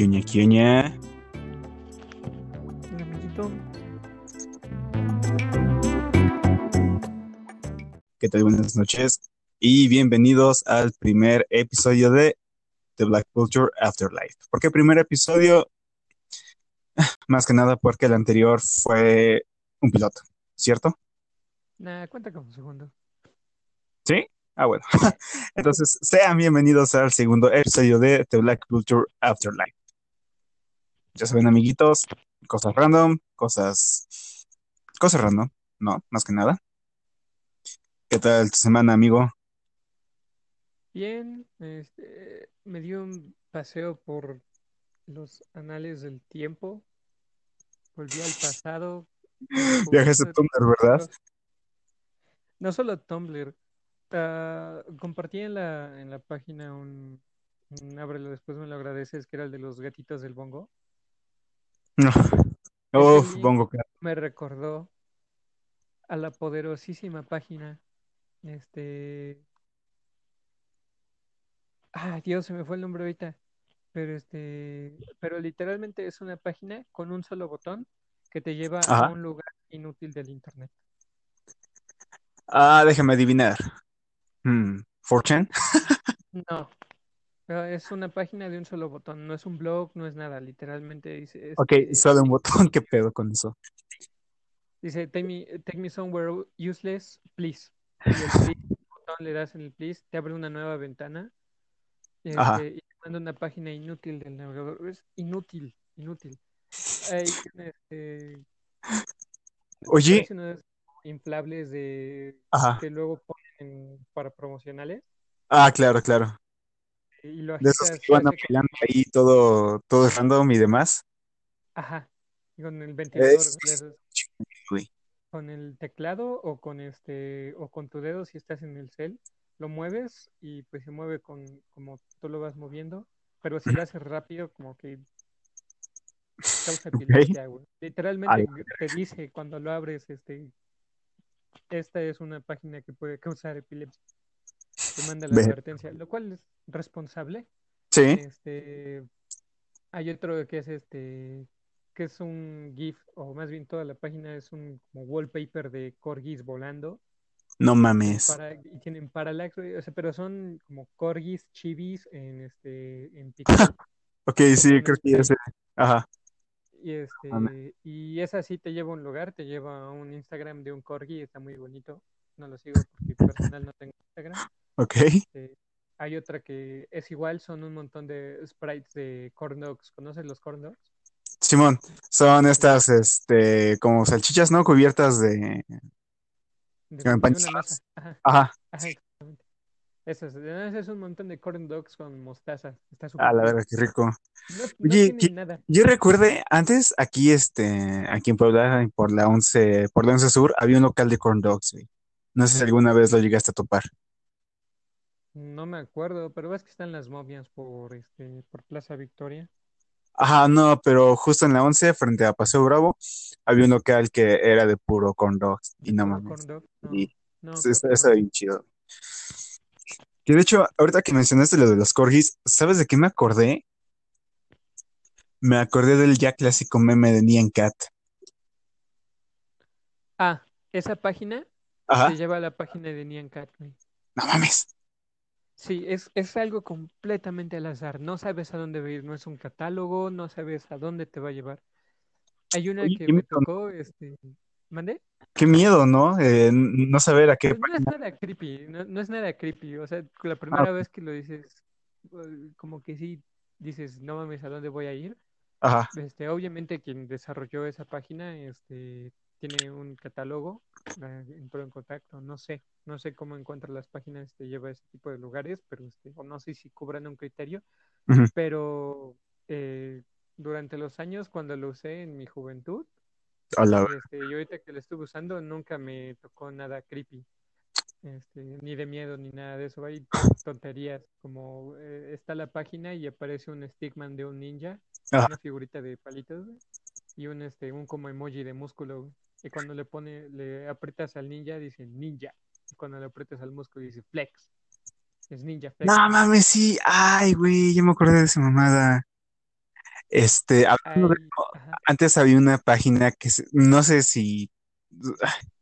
Queña, queña. Un amiguito. ¿Qué tal? Buenas noches y bienvenidos al primer episodio de The Black Culture Afterlife. ¿Por qué primer episodio? Más que nada porque el anterior fue un piloto, ¿cierto? Nah, cuenta como segundo. ¿Sí? Ah, bueno. Entonces, sean bienvenidos al segundo episodio de The Black Culture Afterlife. Ya saben, amiguitos, cosas random, cosas... Cosas random, no, más que nada. ¿Qué tal tu semana, amigo? Bien, este, me dio un paseo por los anales del tiempo. Volví al pasado. Viajes a Tumblr, ¿verdad? No solo Tumblr. ah, compartí en la, en la página un, un ábrelo, después me lo agradeces, que era el de los gatitos del bongo. No. Uf, bongo cat. me recordó a la poderosísima página. Este. Ah, Dios, se me fue el nombre ahorita. Pero este. Pero literalmente es una página con un solo botón que te lleva a un lugar inútil del internet. Ah, déjame adivinar. Hmm, ¿4chan? No. Pero Es una página de un solo botón. No es un blog, no es nada. Literalmente dice, Ok, este, solo un botón, ¿qué pedo con eso? dice take me, take me somewhere useless, please. Y el please, botón le das en el please, te abre una nueva ventana. Este, y te manda una página inútil del navegador. Es inútil, inútil. Hay este, Oye, inflables de ajá. que luego ponen para promocionales Ah, claro, claro. Y lo De esos que como, apilando ahí todo, todo random y demás. ajá, y con el ventilador, Es con el teclado o con este o con tu dedo si estás en el cel, lo mueves y pues se mueve con como tú lo vas moviendo, pero si lo haces rápido como que causa epilepsia. A Literalmente te dice cuando lo abres, este, esta es una página que puede causar epilepsia. Te manda la Ve. advertencia, lo cual es responsable. Sí. Este, hay otro que es este, que es un GIF, o más bien toda la página es un como wallpaper de corgis volando. No mames. para, y tienen parallax, o sea, pero son como corgis, chivis en este, en pixel, Ok, sí, creo que ya sé. sprite. Ajá. Y este, y esa sí te lleva a un lugar, te lleva a un Instagram de un corgi, está muy bonito. No lo sigo porque personal no tengo Instagram. Ok. Este, hay otra que es igual, son un montón de sprites de corn dogs. ¿Conoces los corn dogs? Simón, son Ya, estas, este, como salchichas, ¿no? Cubiertas de, de, empanizadas. Ajá, Ajá. Esas, ese es un montón de corn dogs con mostaza. Está A súper la verdad, qué rico. No, no Oye, que nada. yo recuerde, antes aquí, este, aquí en Puebla, por la 11, por la 11 Sur, había un local de corn dogs, güey. No sé si alguna vez lo llegaste a topar. No me acuerdo, pero ves que están las momias por este, por Plaza Victoria. Ajá, no, pero justo en la 11, frente a Paseo Bravo, había un local que era de puro corn dogs. ¿De Y no puro mames. corn dog? No, Y no, eso creo está que está no. bien chido. Que de hecho, ahorita que mencionaste lo de los corgis, ¿sabes de qué me acordé? Me acordé del ya clásico meme de Nyan Cat. Ah, esa página Ajá. lleva a la página de Nyan Cat. No mames. Sí, es, es algo completamente al azar. No sabes a dónde va a ir, no es un catálogo, no sabes a dónde te va a llevar. Hay una Oye, que me tocó, este, ¿mandé? Qué miedo, ¿no? Eh, no saber a qué Pues no es nada creepy, no, no es nada creepy. O sea, la Ah, primera vez que lo dices, eh, como que sí dices, no mames, ¿a dónde voy a ir? ajá. Este, obviamente quien desarrolló esa página, este, tiene un catálogo, eh, entró en contacto, no sé, no sé cómo encuentra las páginas, te lleva a ese tipo de lugares, pero este, o no sé si cubran un criterio, pero eh, durante los años cuando lo usé en mi juventud, la este, y ahorita que lo estuve usando, nunca me tocó nada creepy, este, ni de miedo ni nada de eso, hay tonterías, como eh, está la página y aparece un stickman de un ninja, Ajá. una figurita de palitos, y un este, un como emoji de músculo. Y cuando le pone, le aprietas al ninja, dice ninja. Y cuando le aprietas al músculo, dice flex. Es ninja flex. No mames, sí. Ay, güey, ya me acordé de esa mamada. Este, hablando de antes había una página que se- no sé si,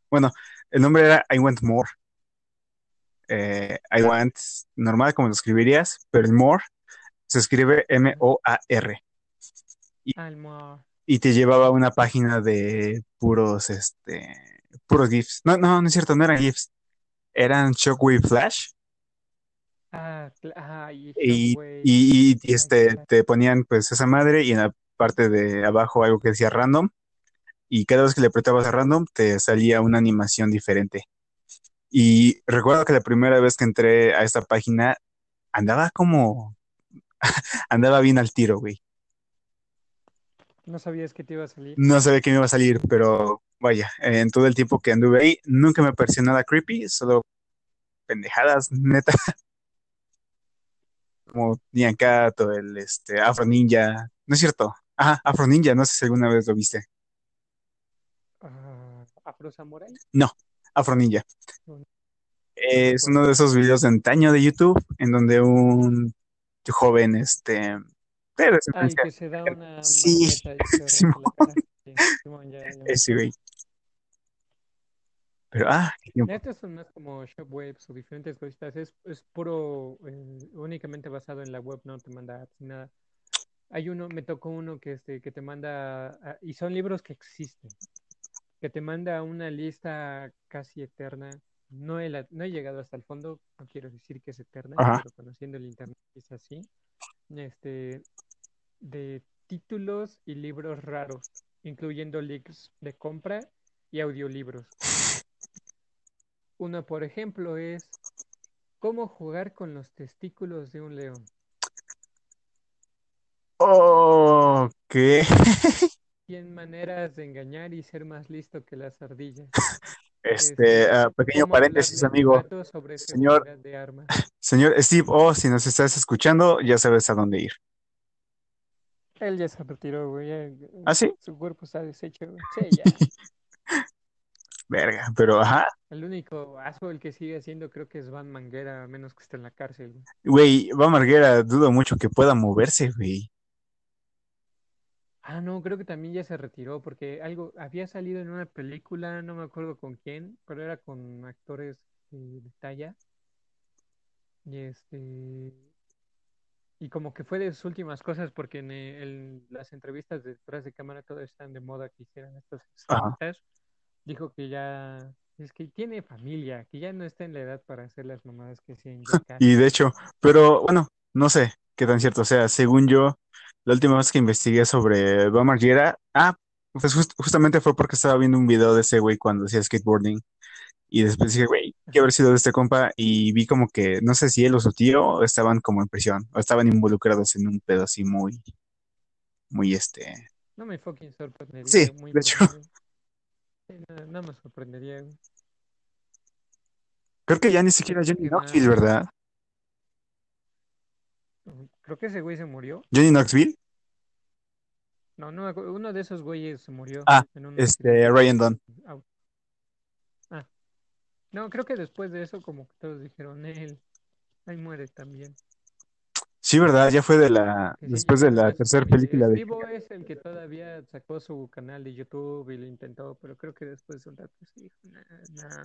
bueno, el nombre era I Want More. Eh, I Want, normal como lo escribirías, pero el More se escribe ajá. M-O-A-R. Y. y te llevaba a una página de puros, este, puros GIFs. No, no, no es cierto, no eran GIFs, eran Shockwave Flash. Ah, ah, y Y, y, este, te ponían pues esa madre y en la parte de abajo algo que decía random. Y cada vez que le apretabas a random te salía una animación diferente. Y recuerdo que la primera vez que entré a esta página andaba como, andaba bien al tiro, güey. No sabías que te iba a salir. No sabía que me iba a salir, pero vaya, en todo el tiempo que anduve ahí, nunca me pareció nada creepy, solo pendejadas, neta, como Cat o el este, Afro Ninja. No es cierto. Ajá, Afro Ninja, no sé si alguna vez lo viste. Ah, Afro Samurai. No, Afro Ninja. No, Es uno de esos videos de antaño de YouTube en donde un joven, este, Ah, el descendencia. que se da una Sí, Simón. Sí, Simón, ya, ya ese güey. Pero, ah. Estos son más como shockwaves o diferentes cositas. Es, es puro, eh, únicamente basado en la web, no te manda apps ni nada. Hay uno, me tocó uno que, este, que te manda, ah, y son libros que existen, que te manda una lista casi eterna. No he, la- no he llegado hasta el fondo, no quiero decir que es eterna, Ajá. pero conociendo el internet es así. Este, de títulos y libros raros, incluyendo links de compra y audiolibros. Uno, por ejemplo, es ¿Cómo jugar con los testículos de un león? Oh, ¿qué? 100 maneras de engañar y ser más listo que las ardillas. Este, ah, pequeño ¿Cómo paréntesis, amigo. sobre Señor, de armas? señor Steve O, si nos estás escuchando, ya sabes a dónde ir. Él ya se retiró, güey. ya, ¿Ah, sí? su cuerpo está deshecho, güey. Sí, ya. Verga, pero ajá. El único asco el que sigue haciendo creo que es Van Manguera, a menos que esté en la cárcel, güey. Güey, va Marguera, dudo mucho que pueda moverse, güey. Ah, no, creo que también ya se retiró porque algo había salido en una película, no me acuerdo con quién, pero era con actores eh, de talla. Y este y como que fue de sus últimas cosas porque en, eh, en las entrevistas detrás de cámara todo están de moda que hicieran estas entrevistas. Dijo que ya es que tiene familia, que ya no está en la edad para hacer las mamadas que Jackass. Y de hecho, pero bueno, no sé qué tan cierto sea. Según yo, la última vez que investigué sobre Bam Margera, ah, pues just- justamente fue porque estaba viendo un video de ese güey cuando hacía skateboarding. Y después dije, güey, ¿qué haber sido de este compa? Y vi como que, no sé si él o su tío estaban como en prisión, o estaban involucrados en un pedo así muy, muy este. No me fucking sorprendería, Sí, muy de hecho, no, no me sorprendería. creo que ya ni siquiera Johnny ¿Qué Knoxville? ¿verdad? Creo que ese güey se murió. Johnny Knoxville. No, no, uno de esos güeyes se murió Ah, en un este, Ryan Dunn. auto. No, creo que después de eso como que todos dijeron, él, ahí muere también. Sí, ¿verdad? Ya fue de la, sí, después de la tercera película de... Steve-O es el que todavía sacó su canal de YouTube y lo intentó, pero creo que después de un rato se dijo, nah, nah,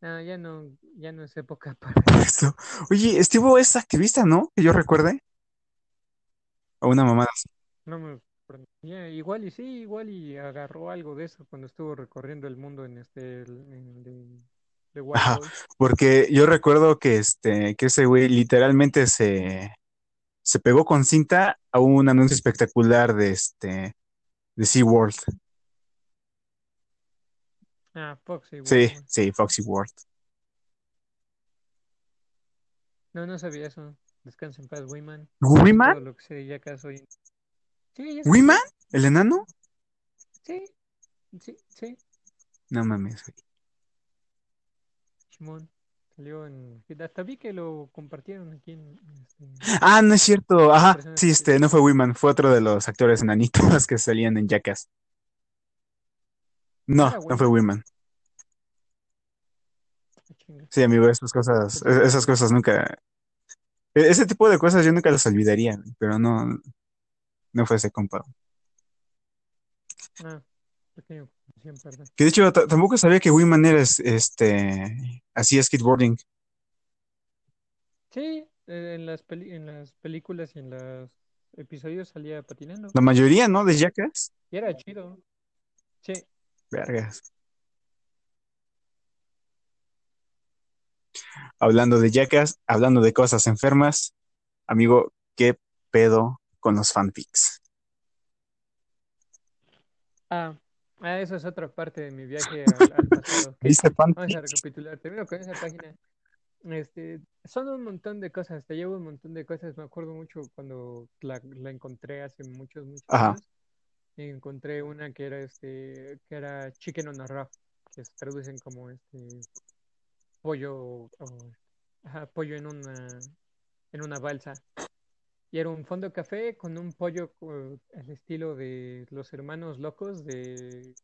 nah, ya no, ya no es época para eso. Esto. Oye, Steve es activista, ¿no? Que yo recuerde. O una mamada así. No me. Igual y sí, igual y agarró algo de eso cuando estuvo recorriendo el mundo en este, en de Ajá, porque yo recuerdo que este, que ese güey literalmente se, se pegó con cinta a un anuncio espectacular de este, de SeaWorld. Ah, Foxy, Sí, World. sí, Foxy World. No, no sabía eso. Descansa en paz. ¿Wiman? Todo lo que. Sí, ya ¿Wiman? ¿El enano? Sí, sí, sí. No mames, güey. Simón. Salió en. Hasta vi que lo compartieron aquí en. este, Ah, no es cierto. Ajá, sí, este, no fue Wiman, fue otro de los actores enanitos que salían en Jackass. ¿No No, fue? Wiman. Ah. Sí, amigo, esas cosas, pensé esas cosas nunca, e- ese tipo de cosas yo nunca las olvidaría, pero no, no fue ese compa. Ah, pequeño Que de hecho tampoco sabía que Wiman era es- este hacía skateboarding. Sí, en las peli- en las películas y en los episodios salía patinando. La mayoría, ¿no? De Jackass. Y era chido. Sí. Vergas. Hablando de Jackass, hablando de cosas enfermas, amigo, ¿qué pedo con los fanfics? Ah, ah, eso es otra parte de mi viaje al, al pasado. que- ¿Viste Vamos a recapitular. Termino con esa página. Este, son un montón de cosas, te llevo un montón de cosas. Me acuerdo mucho cuando la, la encontré hace muchos, muchos Ajá. años. Y encontré una que era este, que era chicken on a raw, que se traducen como este pollo o- ajá, pollo en una en una balsa. Y era un fondo café con un pollo al estilo de los hermanos locos de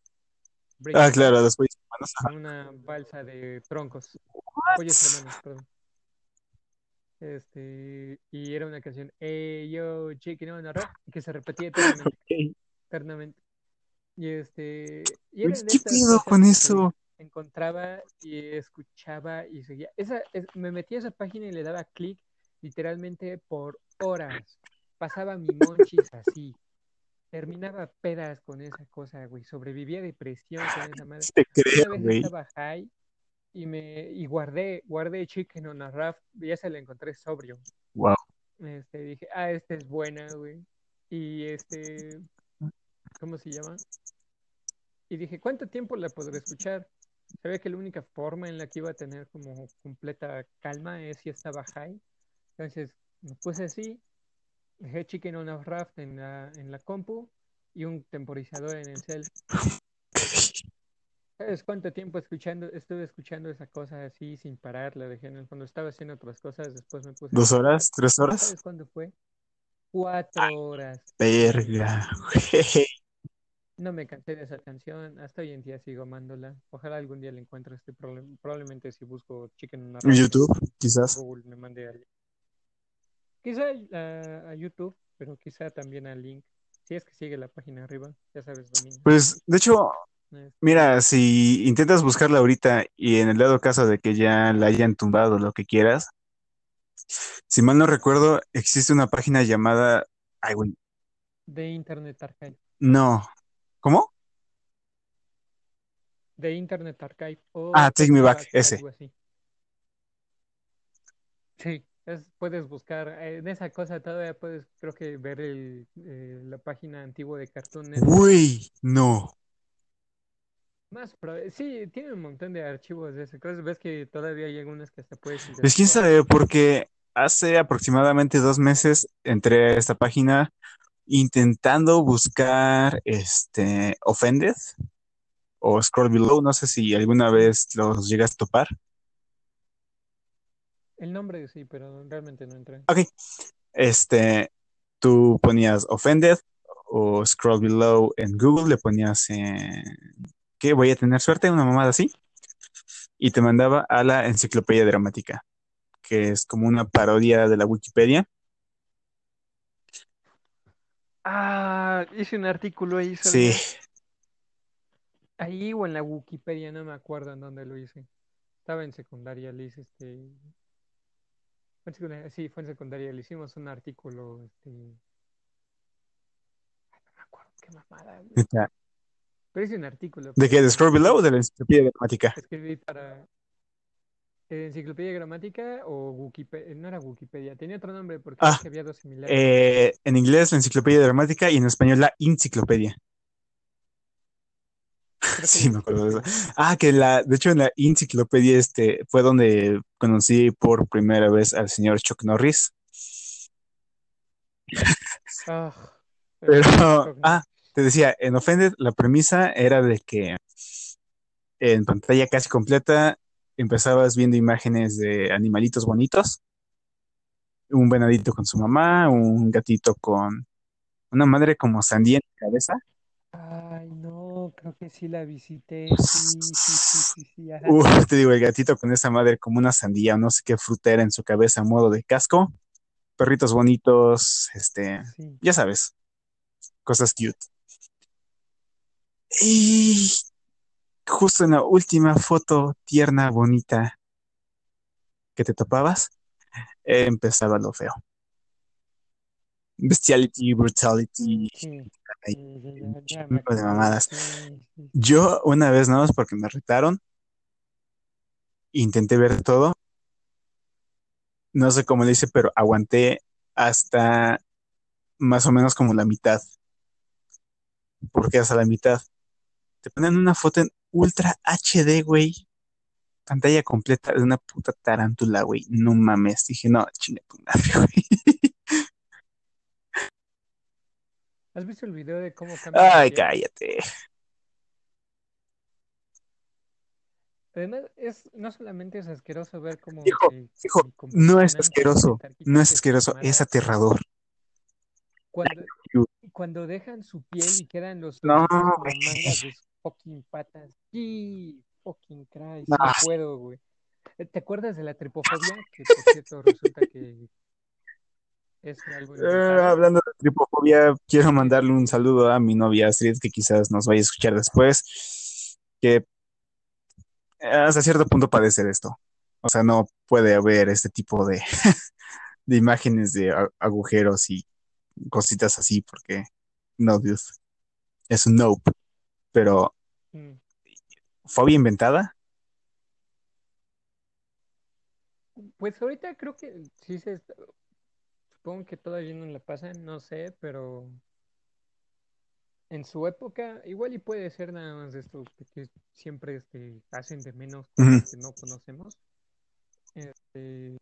Breaking Ah, claro, después. hermanos. Ajá. en una balsa de troncos. Pollos hermanos, perdón. Este, y era una canción, hey yo, chicken on a rock, que se repetía eternamente, eternamente. Y este, y eran ¿Qué cosas con eso? encontraba y escuchaba y seguía. Esa, es- me metía a esa página y le daba clic literalmente por horas. Pasaba mi monchis así. Terminaba pedas con esa cosa, güey. Sobrevivía a depresión con esa madre. Te creo, Una vez estaba high y me y guardé, guardé chicken on a raft, ya se la encontré sobrio. Wow. Este, dije, ah, esta es buena, güey. Y este, ¿cómo se llama? Y dije, ¿cuánto tiempo la podré escuchar? Sabía que la única forma en la que iba a tener como completa calma es si estaba high. Entonces me puse así, dejé Chicken on a Raft en la, en la compu y un temporizador en el cel. ¿Sabes cuánto tiempo escuchando, estuve escuchando esa cosa así sin parar? La dejé en el fondo. Estaba haciendo otras cosas, después me puse ¿Dos horas? ¿Tres horas? ¿Sabes cuándo fue? Cuatro horas. Verga, güey. No me cansé de esa canción, hasta hoy en día sigo amándola. Ojalá algún día la encuentre este problema. Probablemente si busco Chicken En YouTube, quizás. Google me mande al... Quizá a, a YouTube, pero quizá también al link. Si es que sigue la página arriba, ya sabes, dominio. Pues, de hecho, mira, si intentas buscarla ahorita y en el dado caso de que ya la hayan tumbado, lo que quieras, si mal no recuerdo, existe una página llamada... Ay, güey, de Internet Archive. no. ¿Cómo? De Internet Archive o Ah, Take Me Back, ese. Sí, es- puedes buscar, eh, en esa cosa todavía puedes, creo que ver el, eh, la página antigua de Cartoon Network. Güey, no. Más, sí, tiene un montón de archivos de esas cosas. Ves que todavía hay algunas que hasta puedes Pues quién sabe, porque hace aproximadamente dos meses entré a esta página intentando buscar este Offended o Scroll Below, no sé si alguna vez los llegas a topar. El nombre sí, pero realmente no entré. Ok, este, tú ponías Offended o Scroll Below en Google, le ponías que voy a tener suerte, una mamada así, y te mandaba a la enciclopedia dramática, que es como una parodia de la Wikipedia. Ah, hice un artículo ahí Sí, Ahí o en la Wikipedia, no me acuerdo en dónde lo hice. Estaba en secundaria, le hice este. Fue en secundaria- Sí, fue en secundaria, le hicimos un artículo, este. Ay, no me acuerdo qué mamada, güey. Pero hice un artículo. ¿De qué? ¿De Scroll Below o de la enciclopedia dramática? Escribí para. eh, Enciclopedia Gramática o Wikipedia. No era Wikipedia, tenía otro nombre porque Ah, había dos similares. Eh, en inglés la enciclopedia dramática y en español la enciclopedia. Sí, me acuerdo de eso. Ah, que la, de hecho en la enciclopedia este fue donde conocí por primera vez al señor Chuck Norris. Ah, Pero, ah, te decía, en Offended la premisa era de que en pantalla casi completa empezabas viendo imágenes de animalitos bonitos, un venadito con su mamá, un gatito con una madre como sandía en la cabeza. Ay, no, creo que sí la visité. Sí, sí, sí, sí, te digo, el gatito con esa madre como una sandía o no sé qué fruta era en su cabeza a modo de casco. Perritos bonitos, este, ya sabes. cosas cute. Y justo en la última foto tierna, bonita que te topabas, empezaba lo feo. Bestiality, brutality, Sí, ay, de mamadas. Yo una vez nada más porque me retaron, intenté ver todo, no sé cómo le hice, pero aguanté hasta más o menos como la mitad. porque hasta la mitad? Te ponen una foto en Ultra HD, güey. Pantalla completa de una puta tarántula, güey. No mames. Dije, no, chinga tu madre, güey. ¿Has visto el video de cómo cambia Ay, cállate. Además, es, no solamente es asqueroso ver cómo Hijo, hijo, no es asqueroso. No es asqueroso, es aterrador. Cuando, dejan su piel y quedan los No, güey. sus fucking patas. Sí, fucking Christ, No. no puedo, güey. ¿Te acuerdas de la tripofobia? Que por cierto resulta que es algo Eh, hablando de tripofobia, quiero mandarle un saludo a mi novia Astrid, que quizás nos vaya a escuchar después, que hasta cierto punto padece de esto. O sea, no puede haber este tipo de, de imágenes de agujeros y cositas así, porque no, dude. Es un nope. Pero, Mm. ¿fobia inventada? Pues ahorita creo que sí se... Supongo que todavía no la pasan, no sé, pero en su época igual y puede ser nada más de estos que siempre este, hacen de menos cosas que no conocemos. Este,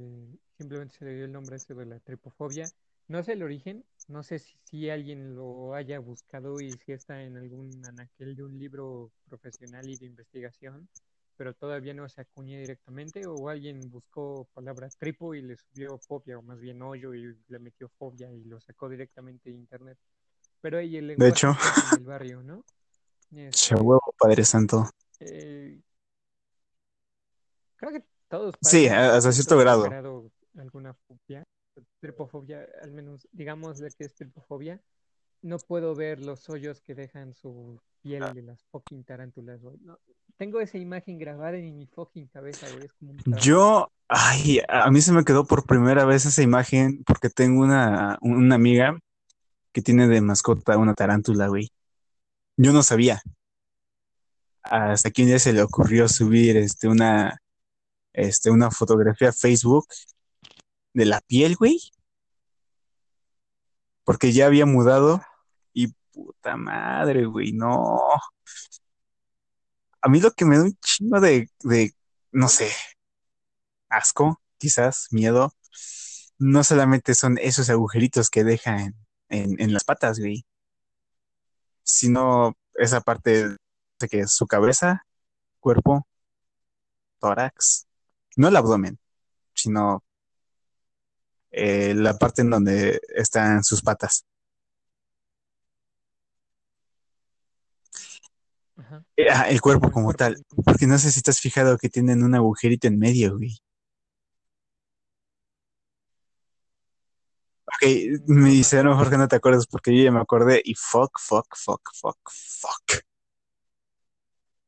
simplemente se le dio el nombre ese de la tripofobia. No sé el origen, no sé si, si alguien lo haya buscado y si está en algún anaquel de un libro profesional y de investigación, pero todavía no se acuña directamente, o alguien buscó palabra tripo y le subió fobia, o más bien hoyo y le metió fobia y lo sacó directamente de internet. Pero ahí el De hecho, del barrio, ¿no? che Este, huevo, Padre Santo. eh, creo que todos Sí, hasta cierto grado. grado alguna fobia, tripofobia, al menos digamos de que es tripofobia. No puedo ver los hoyos que dejan su piel de las fucking tarántulas, güey. No, tengo esa imagen grabada en mi fucking cabeza, güey. Yo, ay, a mí se me quedó por primera vez esa imagen porque tengo una, una amiga que tiene de mascota una tarántula, güey. Yo no sabía. Hasta que un día se le ocurrió subir este, una, este, una fotografía a Facebook de la piel, güey. Porque ya había mudado y puta madre, güey, no. A mí lo que me da un chingo de, de, no sé, asco, quizás, miedo, no solamente son esos agujeritos que dejan en, en las patas, güey, sino esa parte de que su cabeza, cuerpo, tórax, no el abdomen, sino eh, la parte en donde están sus patas. Ajá. Ah, el cuerpo Como tal, porque no sé si has fijado que tienen un agujerito en medio, güey. Ok, me dice, a lo mejor que no te acuerdas porque yo ya me acordé y fuck, fuck, fuck, fuck, fuck.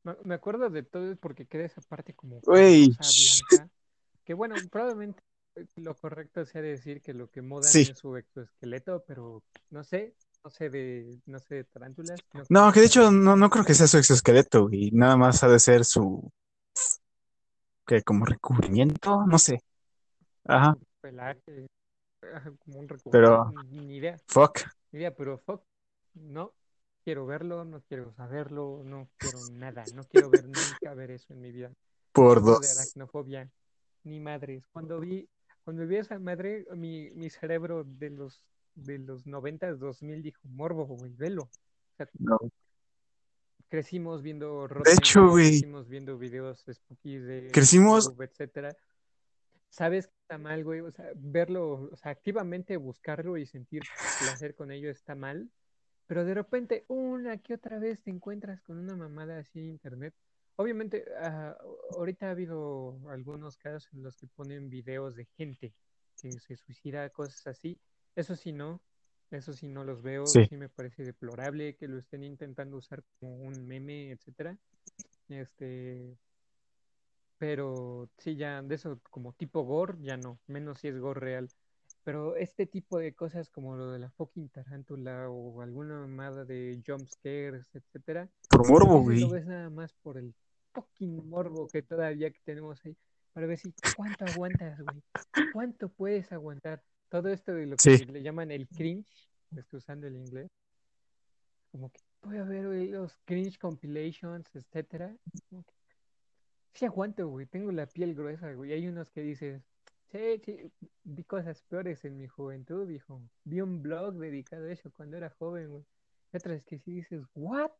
Me- Me acuerdo de todo porque queda esa parte como Güey. Que bueno, probablemente eh, lo correcto sea decir que lo que mudan sí. es su exoesqueleto, pero no sé, no sé de, no sé de tarántulas. No que de hecho no, no creo que sea su exoesqueleto, güey. Nada más ha de ser su, que como recubrimiento, no sé. Ajá, pelaje, como un recubrimiento, pero ni idea, fuck, ni idea, pero fuck, no quiero verlo, no quiero saberlo, no quiero nada, no quiero ver nunca ver eso en mi vida. por de dos. aracnofobia, ni madres. Cuando vi, cuando vi a esa madre, mi, mi cerebro de los de los 90, 2000 dijo, morbo, güey, velo. O sea, No. crecimos viendo De hecho, Rotten, güey, crecimos viendo videos spooky de crecimos, YouTube, etcétera. Sabes que está mal, güey, o sea, verlo, o sea, activamente buscarlo y sentir placer con ello está mal, pero de repente una que otra vez te encuentras con una mamada así en internet. Obviamente, ah, ahorita ha habido algunos casos en los que ponen videos de gente que se suicida, cosas así. Eso sí, no. Eso sí no los veo, Sí. sí me parece deplorable que lo estén intentando usar como un meme, etcétera. Este, pero sí ya de eso como tipo gore ya no, menos si es gore real. Pero este tipo de cosas como lo de la fucking tarántula o alguna mamada de jump scares, etcétera, Por morbo, ese lo güey. ves nada más por el fucking morbo que todavía que tenemos ahí. Para ver si cuánto aguantas, güey. ¿Cuánto puedes aguantar? Todo esto de lo que Sí. le llaman el cringe, estoy usando el inglés. Como que puede haber güey, los cringe compilations, etcétera. Como que sí aguanto, güey. Tengo la piel gruesa, güey. Hay unos que dices, sí, sí, vi cosas peores en mi juventud, viejo. Vi un blog dedicado a eso cuando era joven, güey. Y otras que sí dices, ¿what?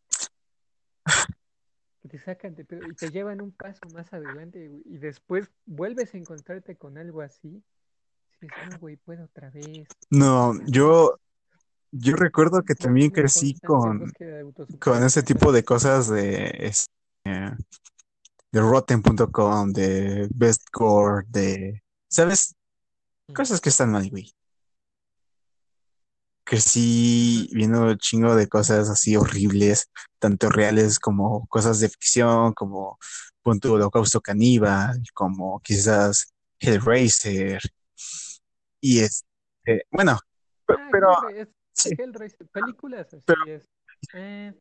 que te sacan de pedo y te llevan un paso más adelante, güey, y después vuelves a encontrarte con algo así. No, güey, puedo otra vez. No, otra yo, vez". yo recuerdo que también crecí con, con ese tipo de cosas de, este, de Rotten.com, de Bestcore, de, ¿sabes? Cosas que están mal, güey. Crecí viendo chingo de cosas así horribles, tanto reales como cosas de ficción, como Punto Holocausto Caníbal, como quizás Hellraiser. Y este, bueno, Ah, pero es- sí, Hellraiser, películas así pero es. Eh,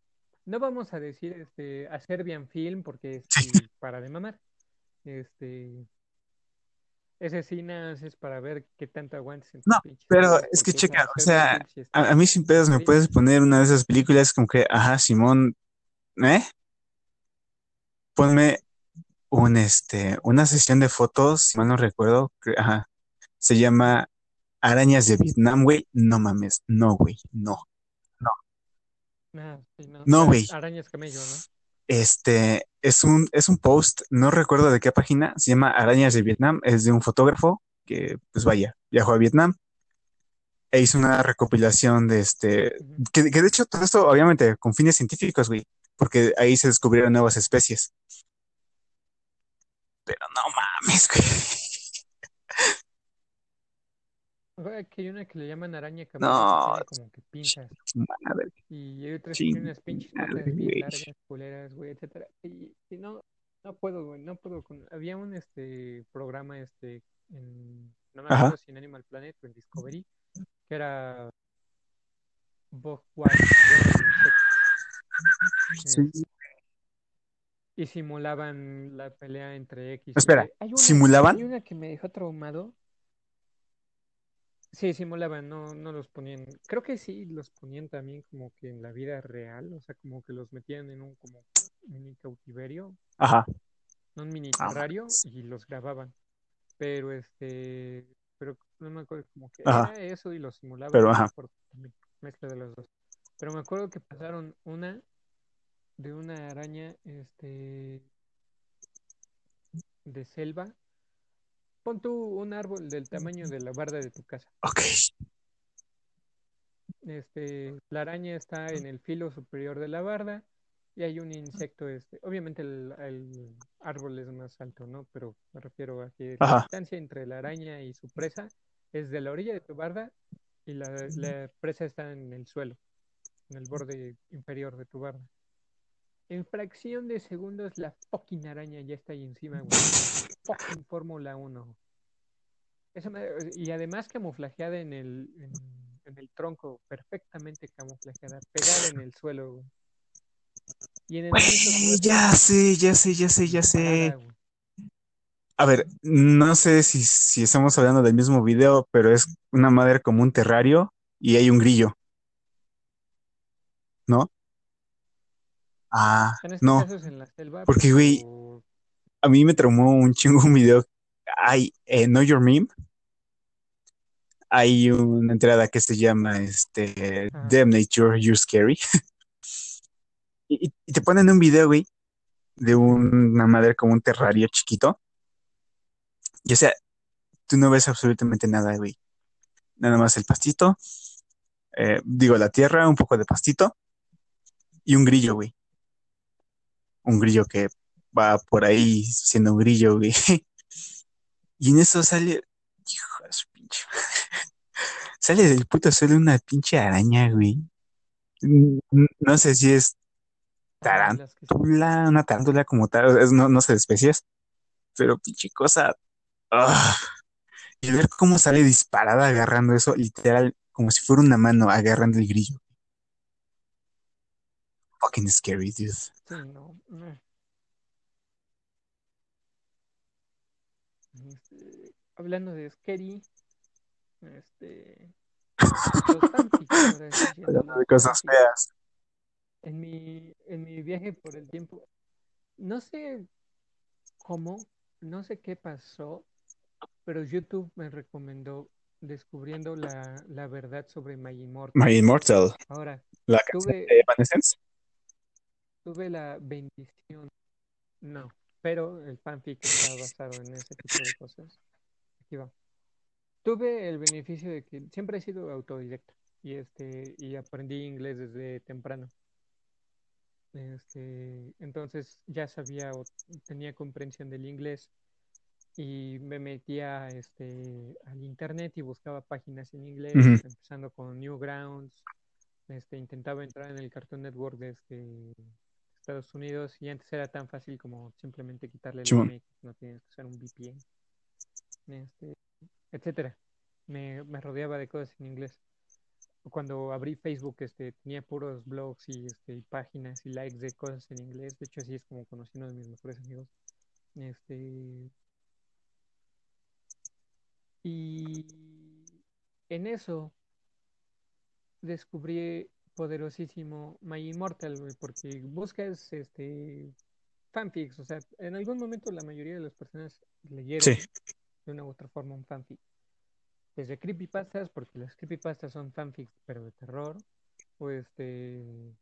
no vamos a decir este a Serbian Film porque es sí, para de mamar. Este, ese sí nada es para ver qué tanto aguantes en no, pero es que checa, o sea, a, a mí sin pedos me puedes poner una de esas películas como que, ajá, Simón, ¿eh? Ponme un, este, una sesión de fotos, si mal no recuerdo, que- ajá, se llama Arañas de Vietnam, güey. No mames, no, güey, no, no, Ah, no, no, güey. arañas camello, ¿no? Este, es un, es un post, no recuerdo de qué página, se llama Arañas de Vietnam, es de un fotógrafo que, pues vaya, viajó a Vietnam e hizo una recopilación de este, que, que de hecho todo esto obviamente con fines científicos, güey, porque ahí se descubrieron nuevas especies. Pero no mames, güey. Que hay una que le llaman araña No, que tiene como que pinchas. madre, Y hay otras que tienen unas pinches patas bien largas, culeras, güey, etcétera. Y, y no, no puedo, güey, no puedo con... Había un este programa este en no me acuerdo si en Animal Planet o en Discovery, que era Insectos. sí. Y simulaban la pelea entre X y Espera, Y. Hay una, hay ¿simulaban? una que me dejó traumado. Sí, simulaban, no, no los ponían. Creo que sí los ponían también como que en la vida real, o sea, como que los metían en un como mini cautiverio, Ajá, un mini ah, terrario y los grababan. Pero este, pero no me acuerdo como que Ajá, era eso y los simulaban, pero ajá, mezcla de los dos. Pero me acuerdo que pasaron una de una araña, este, de selva. Pon tú un árbol del tamaño de la barda de tu casa. ok, Este, la araña está en el filo superior de la barda y hay un insecto, este, obviamente el, el árbol es más alto, ¿no? Pero me refiero a que la distancia entre la araña y su presa es de la orilla de tu barda y la, la presa está en el suelo, en el borde inferior de tu barda. En fracción de segundos la fucking araña ya está ahí encima, güey, fucking Fórmula 1. Eso me- y además camuflajeada en el, en, en el tronco, perfectamente camuflajeada, pegada en el suelo, güey. Y en el güey, ya sé, ya sé, ya sé, ya sé. A ver, no sé si, si estamos hablando del mismo video, pero es una madre como un terrario y hay un grillo, ¿no? Ah, no, caso es en la selva, porque, güey, a mí me traumó un chingo un video. Hay, eh, Know Your Meme, hay una entrada que se llama, este, Damn Nature, You're Scary. Y te ponen un video, güey, de una madre como un terrario chiquito. Y o sea, tú no ves absolutamente nada, güey. Nada más el pastito, eh, digo, la tierra, un poco de pastito y un grillo, güey. Un grillo que va por ahí siendo un grillo, güey. Y en eso sale, hijo de su pinche. sale del puto suelo una pinche araña, güey. No sé si es tarántula, una tarántula como tal, no, no sé de especies, pero pinche cosa. ah. Y ver cómo sale disparada agarrando eso, literal, como si fuera una mano agarrando el grillo. Fucking scary, dude. Sí, no. no. Este, hablando de Scary, este, Hablando de cosas feas. En mi, en mi viaje por el tiempo, no sé cómo, no sé qué pasó, pero YouTube me recomendó descubriendo la, la verdad sobre My Immortal. My Immortal, Ahora, la canción tuve, de Evanescence. Tuve la bendición, no, pero el fanfic está basado en ese tipo de cosas. Aquí va. Tuve el beneficio de que siempre he sido autodidacta y este y aprendí inglés desde temprano. Este, entonces ya sabía o tenía comprensión del inglés y me metía este al internet y buscaba páginas en inglés, Ujú. empezando con Newgrounds, este intentaba entrar en el Cartoon Network desde Estados Unidos y antes era tan fácil como simplemente quitarle el. MX, no tienes que usar un VPN, este, etcétera. Me, me rodeaba de cosas en inglés. Cuando abrí Facebook, este, tenía puros blogs y, este, y páginas y likes de cosas en inglés. De hecho, así es como conocí a uno de mis mejores amigos. Este, y en eso descubrí poderosísimo My Immortal, güey, porque buscas este fanfics, o sea, en algún momento la mayoría de las personas leyeron Sí. de una u otra forma un fanfic. Desde creepypastas, porque las creepypastas son fanfics, pero de terror, o este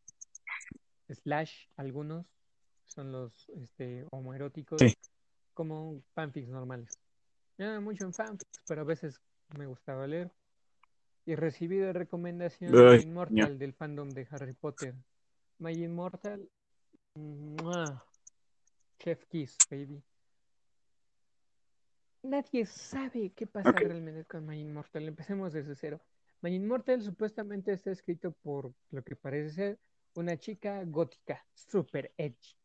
slash algunos son los este homoeróticos, Sí. como fanfics normales. Ya mucho en fanfics, pero a veces me gustaba leer. Y recibí de recomendación Ay, My Immortal del fandom de Harry Potter. My Immortal, ¡mua! Chef Kiss, baby. Nadie sabe qué pasa realmente con My Immortal. Empecemos desde cero. My Immortal supuestamente está escrito por lo que parece ser una chica gótica, super edgy.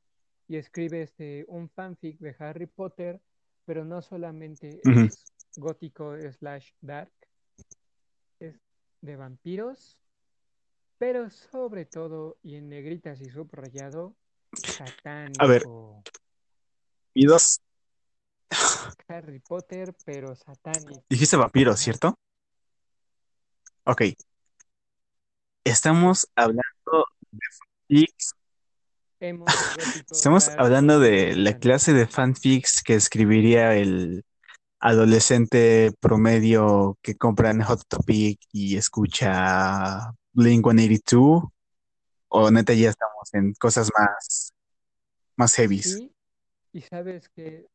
Y escribe este un fanfic de Harry Potter, pero no solamente es gótico slash dark, de vampiros, pero sobre todo, y en negritas y subrayado, satánico. Y dos, Harry Potter, pero satánico. dijiste vampiro, Ajá. ¿cierto? Ok. Estamos hablando de fanfics. Estamos hablando de la clase de fanfics que escribiría el adolescente promedio que compra en Hot Topic y escucha Blink-182. O neta ya estamos en cosas más, más heavies. Sí, y sabes que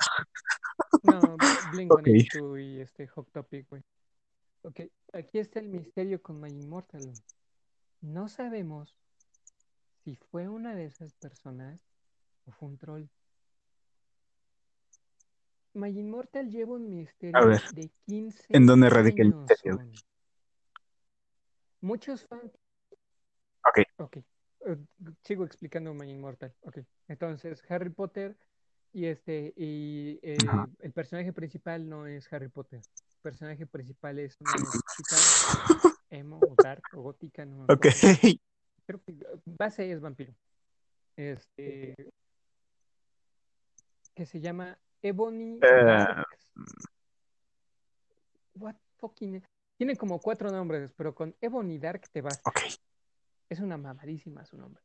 no, Blink Ok. 182 y este Hot Topic, güey. Ok, aquí está el misterio con My Immortal. No sabemos si fue una de esas personas o fue un troll. My Immortal lleva un misterio A ver, de 15 ¿en dónde radica el años. misterio? Muchos fans Ok. Ok, eh, sigo explicando My Immortal. Ok, entonces Harry Potter y este y eh, el personaje principal no es Harry Potter. El personaje principal es una chica emo o dark o gótica, no me Ok. Creo que base es vampiro. Este que se llama Ebony Eh, Darks. What fucking tiene como cuatro nombres, pero con Ebony Dark te basta. ok. Es una mamadísima su nombre.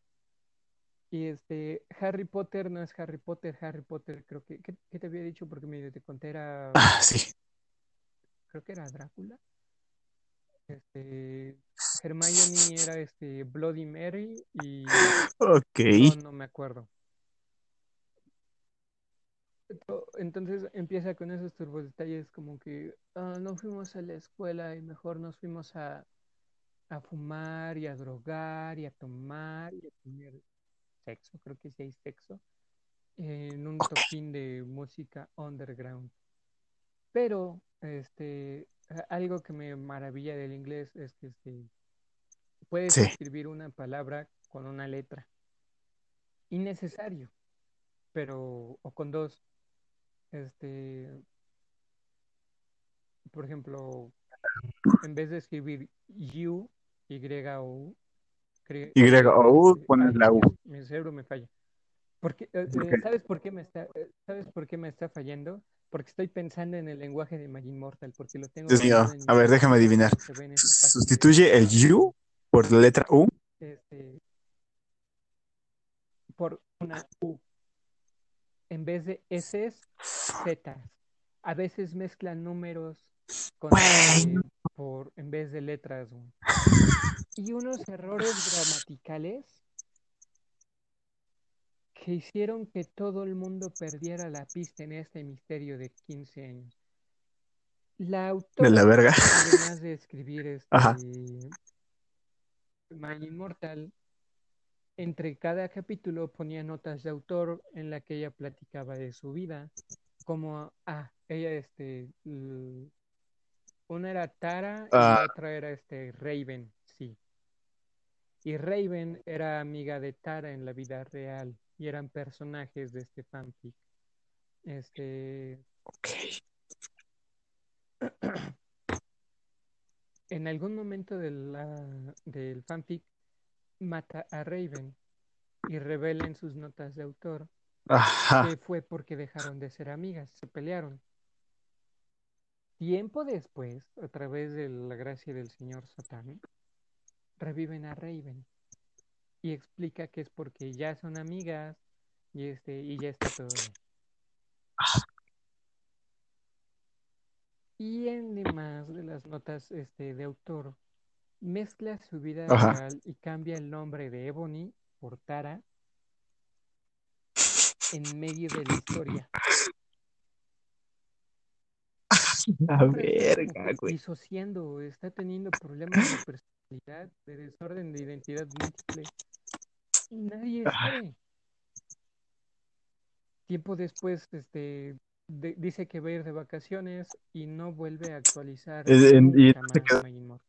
Y este, Harry Potter no es Harry Potter, Harry Potter, creo que, ¿qué, qué te había dicho? Porque medio te conté, era, Ah, sí. creo que era Drácula. Este, Hermione era este Bloody Mary y Ok. Ron no me acuerdo. Entonces empieza con esos turbos detalles como que "Ah, no fuimos a la escuela y mejor nos fuimos a, a fumar y a drogar y a tomar y a tener sexo, creo que sí hay sexo, en un toquín de música underground. Pero este, algo que me maravilla del inglés es que este, puedes Sí. escribir una palabra con una letra. Innecesario, pero, o con dos. Este, por ejemplo, en vez de escribir you, Y creo que, o este, pones ay, la U. Mi cerebro me falla. Porque, eh, ¿Por eh? ¿sabes por qué me está, eh, ¿sabes por qué me está fallando? Porque estoy pensando en el lenguaje de Magin Mortal, porque lo tengo Dios mío. A ver, déjame adivinar. Sustituye el you por la letra U. este, por una U. En vez de S, Z. A veces mezclan números con por, en vez de letras. güey. Y unos errores gramaticales que hicieron que todo el mundo perdiera la pista en este misterio de 15 años. La De autora, la verga. además de escribir este My Immortal, entre cada capítulo ponía notas de autor en la que ella platicaba de su vida, como ah, ella este una era Tara y Ah. la otra era este Raven, sí. Y Raven era amiga de Tara en la vida real y eran personajes de este fanfic. Este, Ok. en algún momento de la- del fanfic mata a Raven y revela en sus notas de autor Ajá. que fue porque dejaron de ser amigas, se pelearon. Tiempo después, a través de la gracia del señor Satán, reviven a Raven y explica que es porque ya son amigas y este y ya está todo bien. Y en demás de las notas este, de autor, mezcla su vida Ajá. real y cambia el nombre de Ebony por Tara en medio de la historia. La verga, güey. disociando, está teniendo problemas de personalidad, de desorden de identidad múltiple. Y nadie sabe. Tiempo después, este, de- dice que va a ir de vacaciones y no vuelve a actualizar en- y se.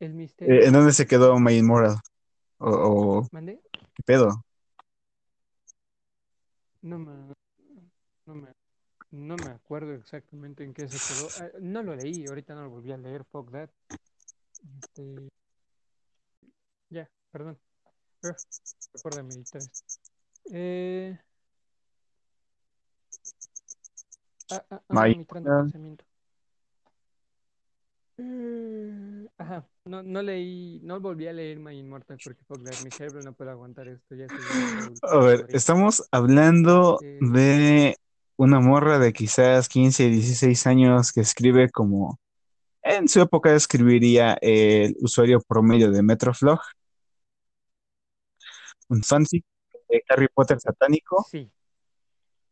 El misterio. Eh, ¿En dónde se quedó My Immortal? O, o ¿Mandé? qué pedo? No me, no me, no me acuerdo exactamente en qué se quedó. Ah, no lo leí, ahorita no lo volví a leer, fuck that. Este, ya, perdón. Recuerda meditar esto. Eh, ah, ah, ah, mi pensamiento. Eh, Ajá, no, no leí, no volví a leer My Immortal porque mi cerebro no puede aguantar esto, ya A ver, estamos hablando Este, de una morra de quizás 15, 16 años que escribe como en su época escribiría el usuario promedio de Metroflog, un fanfic de Harry Potter satánico. Sí,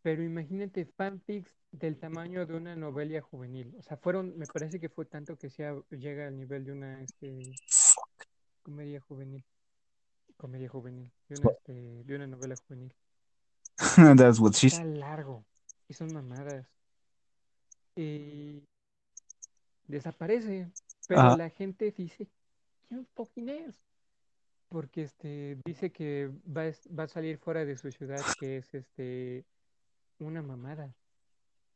pero imagínate fanfics del tamaño de una novela juvenil. O sea, fueron, me parece que fue tanto que sea, llega al nivel de una este, comedia juvenil. Comedia juvenil, de una, este, de una novela juvenil. That's what she Está largo y son mamadas. Y desaparece, pero la gente dice, ¿quién fucking es? Porque este dice que va, va a salir fuera de su ciudad, que es este una mamada.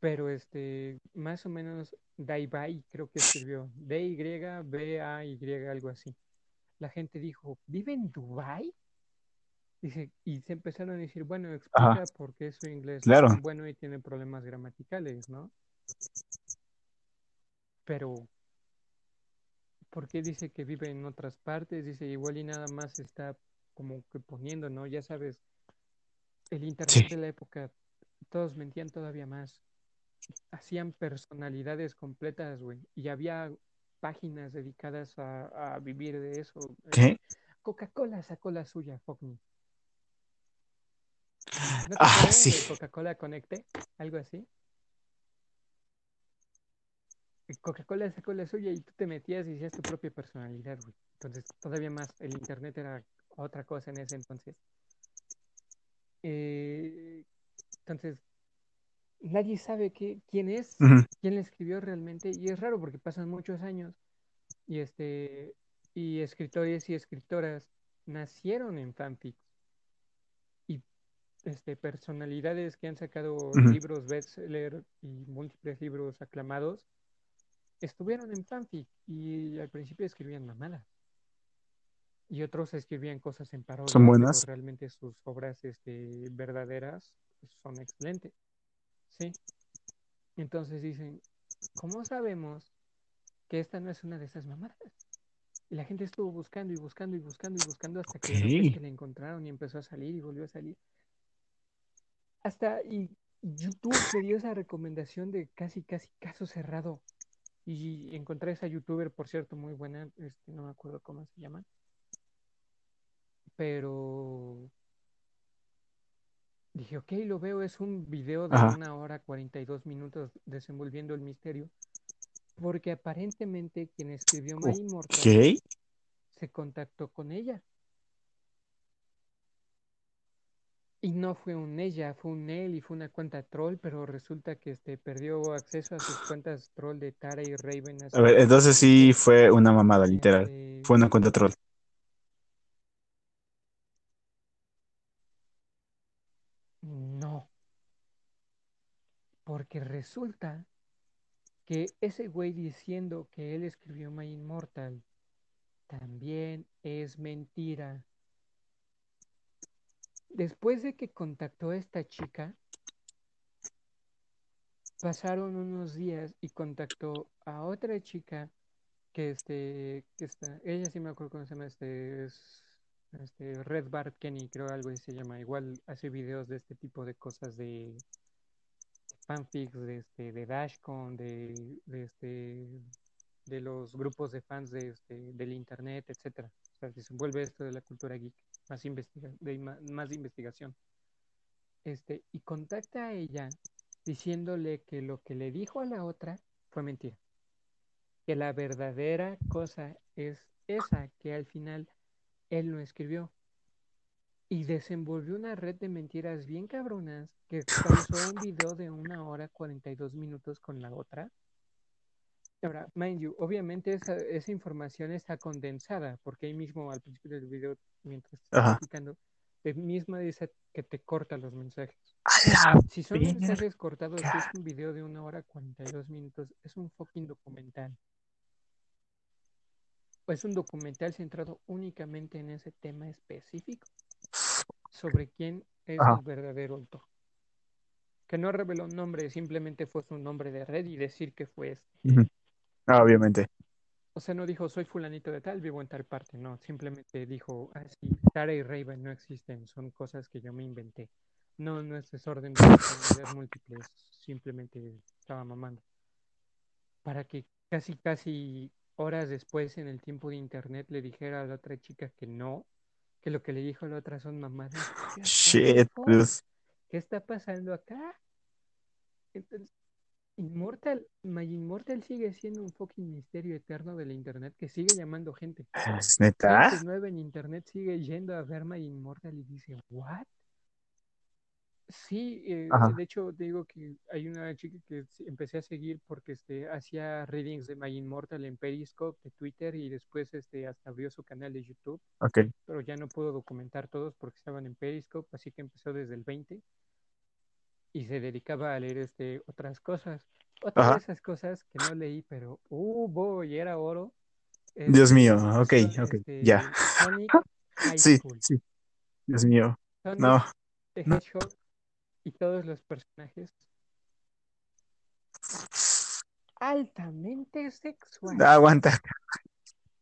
Pero este, más o menos Daibai creo que escribió D-Y-B-A-Y, algo así. La gente dijo, ¿vive en Dubai? Dice, y se empezaron a decir, bueno, explica por qué su inglés es bueno y tiene problemas gramaticales, ¿no? Pero, ¿por qué dice que vive en otras partes? Dice, igual y nada más está como que poniendo, ¿no? Ya sabes, el internet Sí. de la época, todos mentían todavía más. Hacían personalidades completas, güey. Y había páginas dedicadas a, a vivir de eso. Eh, ¿Qué? Coca-Cola sacó la suya, me. ¿No Ah, sí. Coca-Cola Conecte? Algo así. Y Coca-Cola sacó la suya y tú te metías y hacías tu propia personalidad, güey. Entonces, todavía más, el internet era otra cosa en ese entonces. Eh, entonces, nadie sabe qué, quién es, quién le escribió realmente, y es raro porque pasan muchos años y este y escritores y escritoras nacieron en fanfics. Y este personalidades que han sacado libros bestseller y múltiples libros aclamados estuvieron en fanfic y al principio escribían mamadas. Y otros escribían cosas en Son parodia, pero buenas. realmente sus obras este, verdaderas son excelentes. Sí. Entonces dicen, ¿cómo sabemos que esta no es una de esas mamadas? Y la gente estuvo buscando y buscando y buscando y buscando hasta que Ok. la encontraron y empezó a salir y volvió a salir. Hasta y YouTube me dio esa recomendación de casi, casi caso cerrado. Y encontré a esa youtuber, por cierto, muy buena, este, no me acuerdo cómo se llama, pero dije, ok, lo veo, es un video de Ajá. una hora 42 minutos desenvolviendo el misterio, porque aparentemente quien escribió My Immortal se contactó con ella. Y no fue un ella, fue un él y fue una cuenta troll, pero resulta que este perdió acceso a sus cuentas troll de Tara y Raven A ver, entonces sí fue una mamada, literal. Este, Fue una cuenta troll. no, porque resulta que ese güey diciendo que él escribió My Immortal también es mentira. Después de que contactó a esta chica, pasaron unos días y contactó a otra chica que este, que está, ella sí me acuerdo cómo se llama, este, es, este, Red Bart Kenny, creo algo así se llama, igual hace videos de este tipo de cosas de fanfics, de este, de Dashcon, de, de este, de los grupos de fans de este, del internet, etcétera. O sea, desenvuelve esto de la cultura geek, más, investiga más investigación. Este, y contacta a ella diciéndole que lo que le dijo a la otra fue mentira. Que la verdadera cosa es esa que al final él no escribió. Y desenvolvió una red de mentiras bien cabronas que causó un video de una hora 42 minutos con la otra. Ahora, mind you, obviamente esa, esa información está condensada, porque ahí mismo al principio del video, mientras está Ajá. platicando, el misma dice que te corta los mensajes. Si son mensajes cortados, si es un video de una hora 42 minutos, es un fucking documental. O es un documental centrado únicamente en ese tema específico sobre quién es Ajá. el verdadero autor. Que no reveló un nombre, simplemente fue su nombre de red y decir que fue este. Ah, obviamente. O sea, no dijo soy fulanito de tal, vivo en tal parte, no, simplemente dijo, ah, sí, Tara y Raven no existen, son cosas que yo me inventé. No, no es desorden de personalidad múltiples, simplemente estaba mamando. Para que casi, casi horas después en el tiempo de internet le dijera a la otra chica que no, que lo que le dijo la otra son mamadas. Shit, dude. ¿Qué está pasando acá? Entonces, Immortal, My Immortal sigue siendo un fucking misterio eterno de la internet que sigue llamando gente. ¿Es neta? Gente nueva en internet sigue yendo a ver My Immortal y dice, ¿what? Sí, eh, de hecho te digo que hay una chica que empecé a seguir porque este, hacía readings de My Immortal en Periscope, de Twitter y después este, hasta abrió su canal de YouTube, Ok. pero ya no pudo documentar todos porque estaban en Periscope, así que empezó desde el 20 y se dedicaba a leer este, otras cosas. Otra Ajá. de esas cosas que no leí, pero, uh, boy, era oro. Dios este, mío, ok, son, ok, este, ya. Sonic High Sí, sí. Dios mío. Sonic No. the No. Hedgehog y todos los personajes altamente sexuales. Aguanta.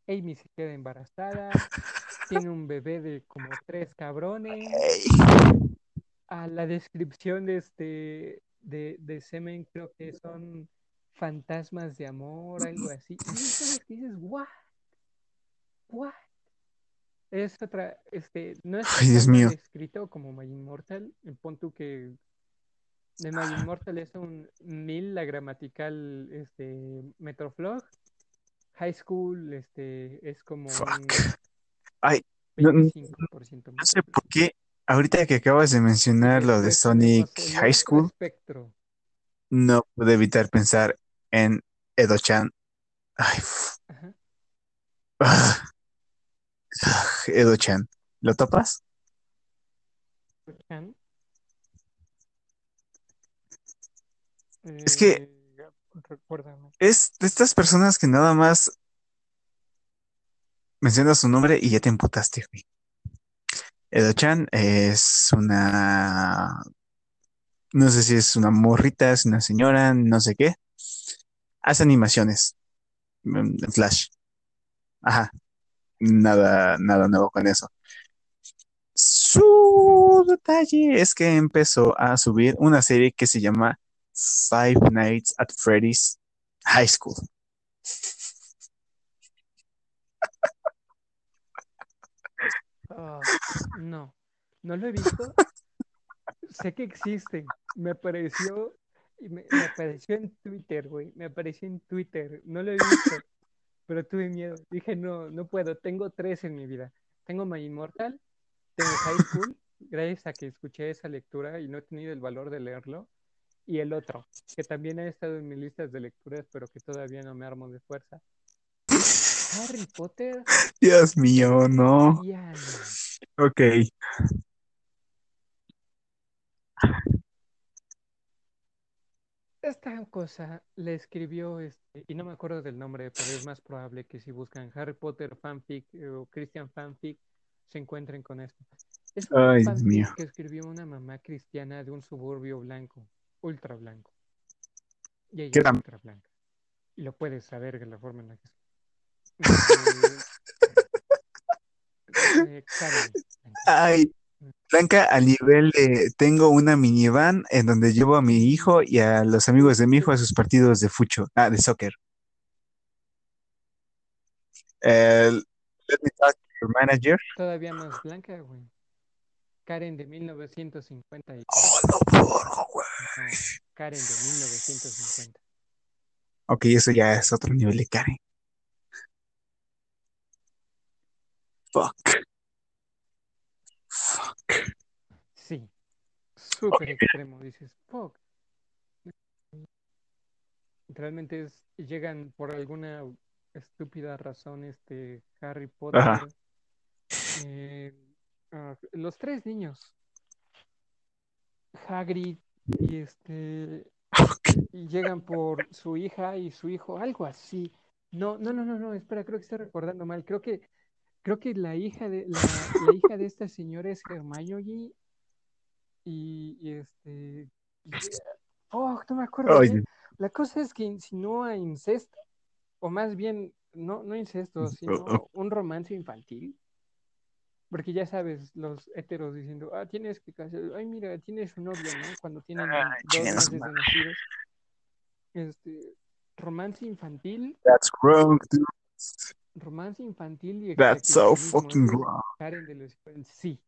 Amy se queda embarazada, tiene un bebé de como tres cabrones. A la descripción de este de, de semen creo que son fantasmas de amor, algo así. Y que dices, what? What? Es otra, este, no Ay, Dios mal mío. escrito como My Immortal. Pon tú que de My Immortal es un mil la gramatical este Metroflog. High School este es como Fuck. un Ay, no, no 25% no sé por qué. Ahorita que acabas de mencionar lo de "Pues Sonic High School, espectro. no pude evitar pensar en Edo-chan. Ay, Ajá. ah, Edo-chan. ¿Lo topas? Chan. Es que Eh, recuérdame. es de estas personas que nada más mencionas su nombre y ya te emputaste, güey. Edo-chan es una, no sé si es una morrita, es una señora, no sé qué. Hace animaciones mm, en Flash. Ajá, nada, nada nuevo con eso. Su detalle es que empezó a subir una serie que se llama Five Nights at Freddy's High School. Ah, no, no lo he visto. Sé que existe. Me apareció, me apareció en Twitter, güey. Me apareció en Twitter. No lo he visto, pero tuve miedo. Dije, no, no puedo. Tengo tres en mi vida. Tengo My Immortal, tengo High School, gracias a que escuché esa lectura y no he tenido el valor de leerlo. Y el otro, que también ha estado en mis listas de lecturas, pero que todavía no me armo de fuerza. Harry Potter Dios mío, no. y Ana. Ok. Esta cosa le escribió, este, y no me acuerdo del nombre, pero es más probable que si buscan Harry Potter fanfic eh, o Christian fanfic, se encuentren con esto. Es un Ay, Dios fanfic mío. que escribió una mamá cristiana de un suburbio blanco, ultra blanco. Y ella ultra blanca. Y lo puedes saber de la forma en la que es. Este, eh, Karen. Ay, Blanca, al nivel de tengo una minivan en donde llevo a mi hijo y a los amigos de mi hijo a sus partidos de fucho, ah, de soccer. El- let me talk to your manager. Todavía más blanca, güey. Karen de 1954. Oh, no, porro, güey. Karen de 1950. Ok, eso ya es otro nivel de Karen. Fuck. Sí, súper extremo, dices, fuck. Realmente es, llegan por alguna estúpida razón, este, Harry Potter, Ajá. eh, ah, los tres niños, Hagrid y este, y llegan por su hija y su hijo, algo así. No, no, no, no, no, espera, creo que estoy recordando mal. Creo que, creo que la hija de, la, la hija de esta señora es Hermione y, y este, y- oh, no me acuerdo Ay, bien. La cosa es que insinúa incesto, o más bien, no, no incesto, sino un romance infantil. Porque ya sabes, los heteros diciendo, ah, tienes que casar, ay, mira, tienes un novio, ¿no? Cuando tienen Ay, dos meses de nacidos. Este, romance infantil, That's wrong, dude. Romance infantil y That's so fucking wrong. Karen de los... Sí,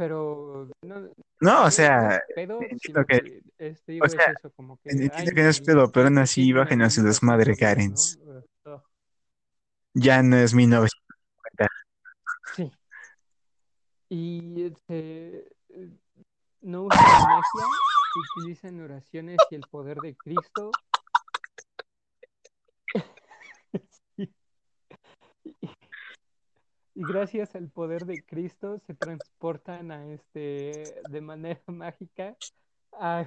pero no, No, o sea, pedo, entiendo que, este, digo, o sea, es eso, como que, entiendo ay, que no es pedo, pero aún así bajen a su desmadre, Karens. ¿no? Ya no es 1950. Sí. Y este, eh, no usan magia, utilizan oraciones y el poder de Cristo. Y gracias al poder de Cristo se transportan a este de manera mágica a,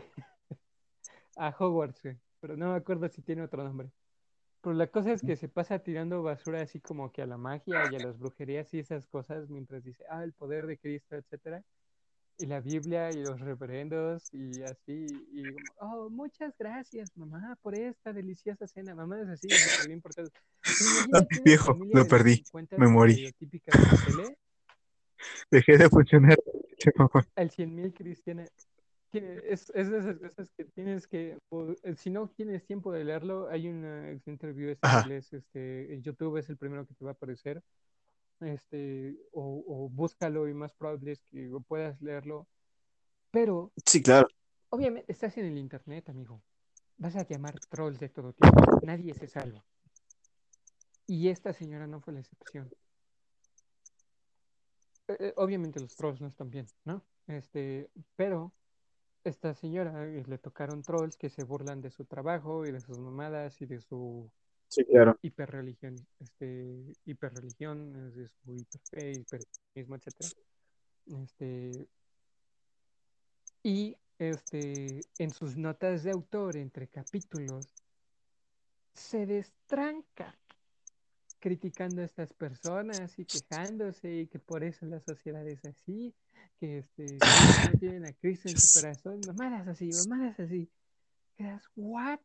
a Hogwarts, pero no me acuerdo si tiene otro nombre. Pero la cosa es que se pasa tirando basura así como que a la magia y a las brujerías y esas cosas mientras dice, ah, el poder de Cristo, etcétera. Y la Biblia y los reverendos y así. Y como, oh, muchas gracias, mamá, por esta deliciosa cena. Mamá es así, Ay, imagínate una viejo, lo perdí. 50 Me morí. de la tele, Dejé de funcionar. al 100.000 cristiana. Es, es de esas cosas que tienes que, eh, si no tienes tiempo de leerlo, hay una es en inglés, este, en YouTube es el primero que te va a aparecer, este, o, o búscalo y más probable es que puedas leerlo, pero Sí, claro. obviamente estás en el internet, amigo, vas a llamar trolls de todo tipo, nadie se salva, y esta señora no fue la excepción. Eh, eh, obviamente los trolls no están bien, ¿no? Este, pero esta señora eh, le tocaron trolls que se burlan de su trabajo y de sus mamadas y de su Sí, claro. hiperreligión, este, hiperreligión, de su hiperfe, hipermismo, etcétera. Este, y este, en sus notas de autor entre capítulos se destranca criticando a estas personas y quejándose y que por eso la sociedad es así, que este, no tienen a Cristo en su corazón, mamadas así, mamadas así. Quedas, ¿what?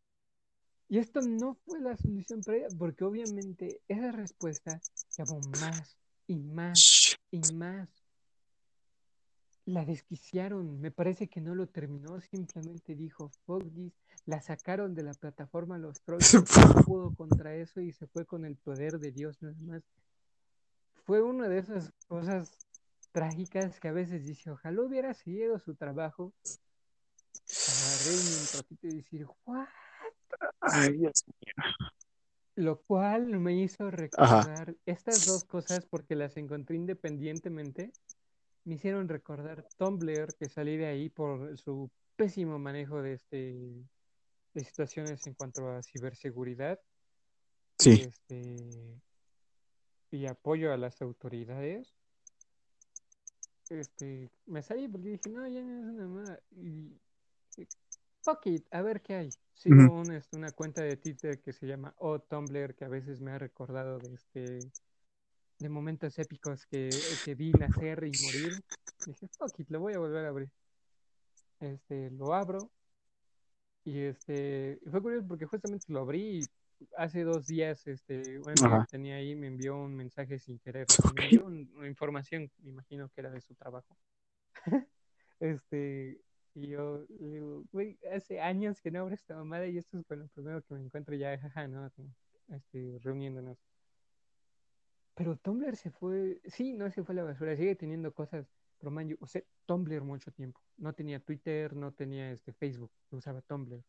Y esto no fue la solución para ella, porque obviamente esa respuesta llevó más y más y más. La desquiciaron, me parece que no lo terminó, simplemente dijo fuck this, la sacaron de la plataforma los trolls, no pudo contra eso y se fue con el poder de Dios nada más. Fue una de esas cosas trágicas que a veces dice, ojalá hubiera seguido su trabajo un ratito y decir, what? Ay, Dios mío. Lo cual me hizo recordar estas dos cosas porque las encontré independientemente. Me hicieron recordar Tumblr, que salí de ahí por su pésimo manejo de este de situaciones en cuanto a ciberseguridad y, Sí. este, y apoyo a las autoridades. Este, me salí porque dije, no, ya no es una y fuck it, a ver qué hay. Sigo Ujú. un, este, una cuenta de Twitter que se llama O Tumblr, que a veces me ha recordado de este de momentos épicos que, que vi nacer y morir. Dije, fuck it, lo voy a volver a abrir. Este, lo abro. Y este, fue curioso porque justamente lo abrí y hace dos días, este, que tenía ahí me envió un mensaje sin querer. Me envió un- una información, me imagino que era de su trabajo. Este, y yo le digo, güey, hace años que no abro esta mamada y esto es con lo primero que me encuentro ya, jaja, ¿no? Este, reuniéndonos. Pero Tumblr se fue, sí, no se fue a la basura, sigue teniendo cosas, pero man, yo usé Tumblr mucho tiempo. No tenía Twitter, no tenía este Facebook, usaba Tumblr.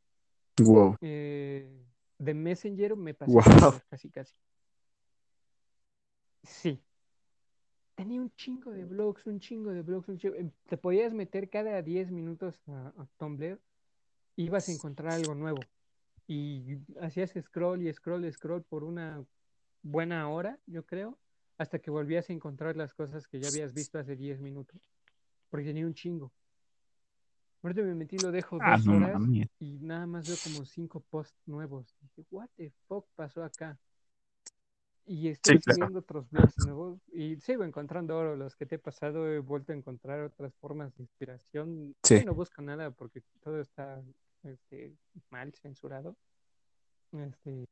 Wow. Eh, de Messenger me pasé Wow. casi casi. Sí. Tenía un chingo de blogs, un chingo de blogs, un chingo- em, Te podías meter cada 10 minutos a, a Tumblr, ibas a encontrar algo nuevo. Y hacías scroll y scroll y scroll por una buena hora, yo creo, hasta que volvías a encontrar las cosas que ya habías visto hace 10 minutos. Porque tenía un chingo. Ahorita me metí, lo dejo Ah, dos no horas y nada más veo como cinco posts nuevos. Dije, what the fuck pasó acá? Y estoy Sí, claro. otros blogs nuevos y sigo encontrando oro. Los que te he pasado he vuelto a encontrar otras formas de inspiración. Sí. No busco nada porque todo está este, mal, censurado. Este,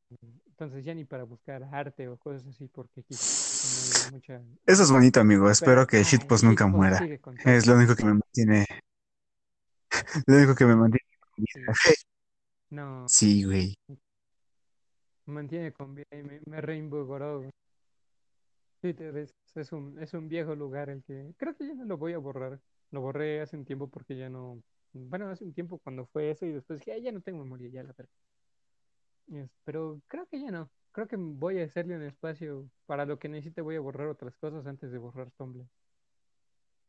entonces ya ni para buscar arte o cosas así porque aquí no hay mucha... Eso es bonito, amigo. Espero Pero, que shitpost nunca shitpost muera. Es lo único que me mantiene. Lo único que me mantiene. Sí. No, Sí, güey. Mantiene con vida y me, me reinvigoró. Twitter es, es un, es un viejo lugar el que creo que ya no lo voy a borrar. Lo borré hace un tiempo porque ya no. Bueno, hace un tiempo cuando fue eso y después dije, "Ay, ya no tengo memoria, ya la verga". Es- Pero creo que ya no. Creo que voy a hacerle un espacio para lo que necesite. Voy a borrar otras cosas antes de borrar Tumblr.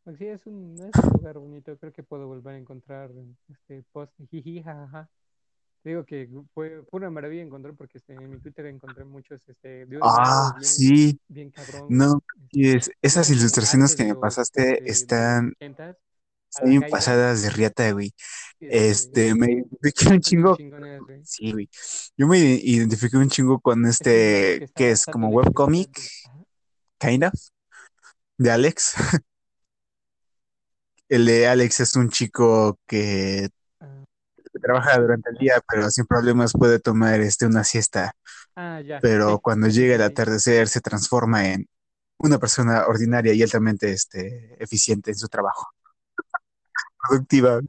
Porque sí, es un, es un lugar bonito. Creo que puedo volver a encontrar este post jiji, jajaja. Digo que fue, fue una maravilla encontrar porque este, en mi Twitter encontré muchos este, Ah, bien, sí. bien cabrón. No, y este, es- esas ilustraciones que me pasaste este, de están 80s, a están la bien pasadas de riata, güey. este, me identifiqué un chingo. Sí, güey. Yo me identifiqué un chingo con este, que es como webcomic, kind of, de Alex. El de Alex es un chico que Trabaja durante el día, pero sin problemas puede tomar este una siesta. ah, ya, Pero sí, cuando llega el atardecer se transforma en una persona ordinaria y altamente este, eficiente en su trabajo, productiva.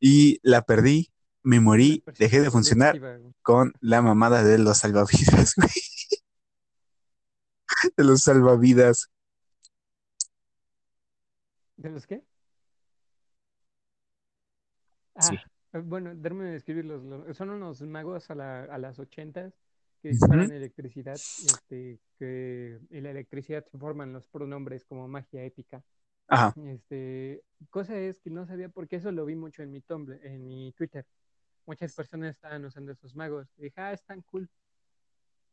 Y la perdí, me morí, dejé de funcionar con la mamada de los salvavidas, güey. De los salvavidas. ¿De los qué? Sí. Ah, bueno, darme de describirlos. los- Son unos magos a, la, a las ochentas que disparan electricidad, este, que y la electricidad se forman los pronombres como magia épica. Ajá. Este, cosa es que no sabía por qué eso lo vi mucho en mi Tumblr, en mi Twitter. Muchas personas estaban usando esos magos. Y dije, ah, están cool.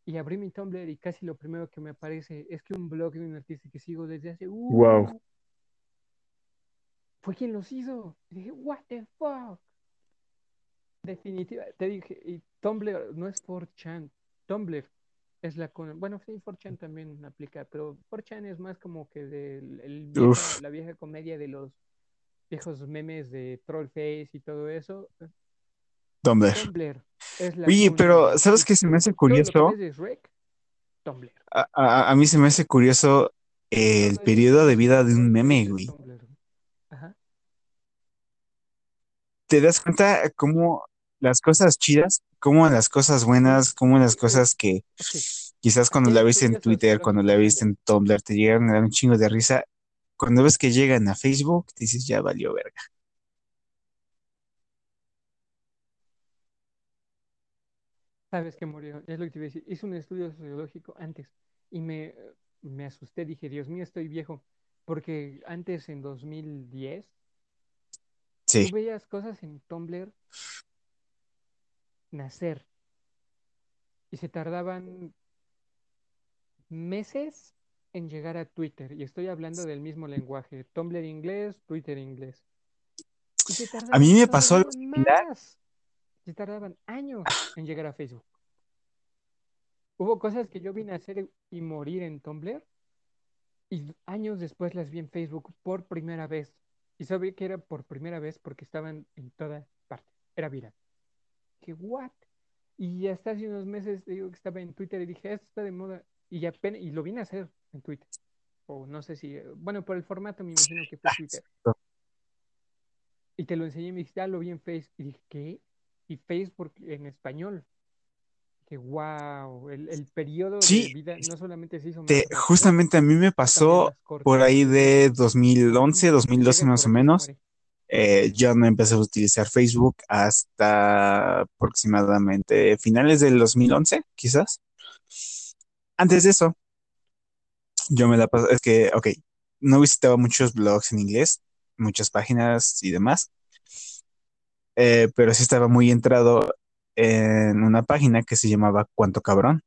Y abrí mi Tumblr y casi lo primero que me aparece es que un blog de un artista que sigo desde hace. Uh, Wow. Fue quien los hizo. Y dije, what the fuck. Definitiva, te dije, y Tumblr no es 4chan. Tumblr es la con... Bueno, sí, 4chan también aplica, pero 4chan es más como que el Uf. la vieja comedia de los viejos memes de Trollface y todo eso. Tumblr. Tumblr es la Oye, pero de- ¿sabes qué se me hace curioso? de Shrek, Tumblr. A, a- a mí se me hace curioso el periodo de vida de un meme, güey. Ajá. ¿Te das cuenta cómo las cosas chidas, cómo las cosas buenas, cómo las cosas que quizás cuando la viste en Twitter, cuando la viste en Tumblr, te llegan a dar un chingo de risa, cuando ves que llegan a Facebook, dices, ya valió verga. Sabes que murió, es lo que te iba a decir. Hice un estudio sociológico antes y me, me asusté. Dije, Dios mío, estoy viejo. Porque antes, en 2010, Sí, tú veías cosas en Tumblr nacer y se tardaban meses en llegar a Twitter. Y estoy hablando del mismo lenguaje: Tumblr inglés, Twitter inglés. Y se a mí me pasó algo más. Se tardaban años en llegar a Facebook. Hubo cosas que yo vine a hacer y morir en Tumblr y años después las vi en Facebook por primera vez. Y sabía que era por primera vez porque estaban en toda parte. Era viral. Dije, ¿what? Y hasta hace unos meses digo que estaba en Twitter y dije, esto está de moda. Y apenas, y lo vine a hacer en Twitter. O no sé si, bueno, por el formato me imagino que fue Twitter. Y te lo enseñé y me dijiste, ah, lo vi en Facebook. Y dije, ¿qué? Y Facebook en español. Que wow, el, el periodo Sí, de vida no solamente se hizo más Te- justamente a mí me pasó por ahí de 2011, Llega 2012 por más o menos. muere. Eh, yo no empecé a utilizar Facebook hasta aproximadamente finales del 2011, quizás. Antes de eso, yo me la pasaba, es que, ok, no visitaba muchos blogs en inglés, muchas páginas y demás, eh, pero sí estaba muy entrado en una página que se llamaba Cuánto Cabrón.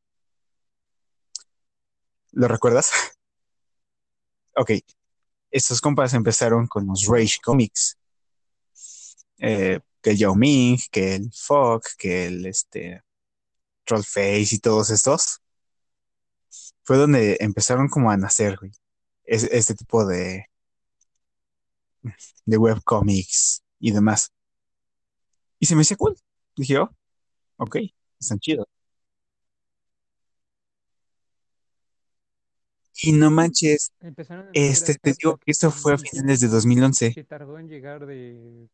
¿Lo recuerdas? Ok, estos compas empezaron con los Rage Comics, eh, que el Yao Ming, que el Fog, que el este, Trollface y todos estos. Fue donde empezaron como a nacer, güey, es- este tipo de, de webcomics y demás. Y se me hacía cool. Dije, oh, ok, están chidos. Y no manches, Empezaron a nacer este, te digo que esto fue a finales de Facebook 2011. se tardó en llegar de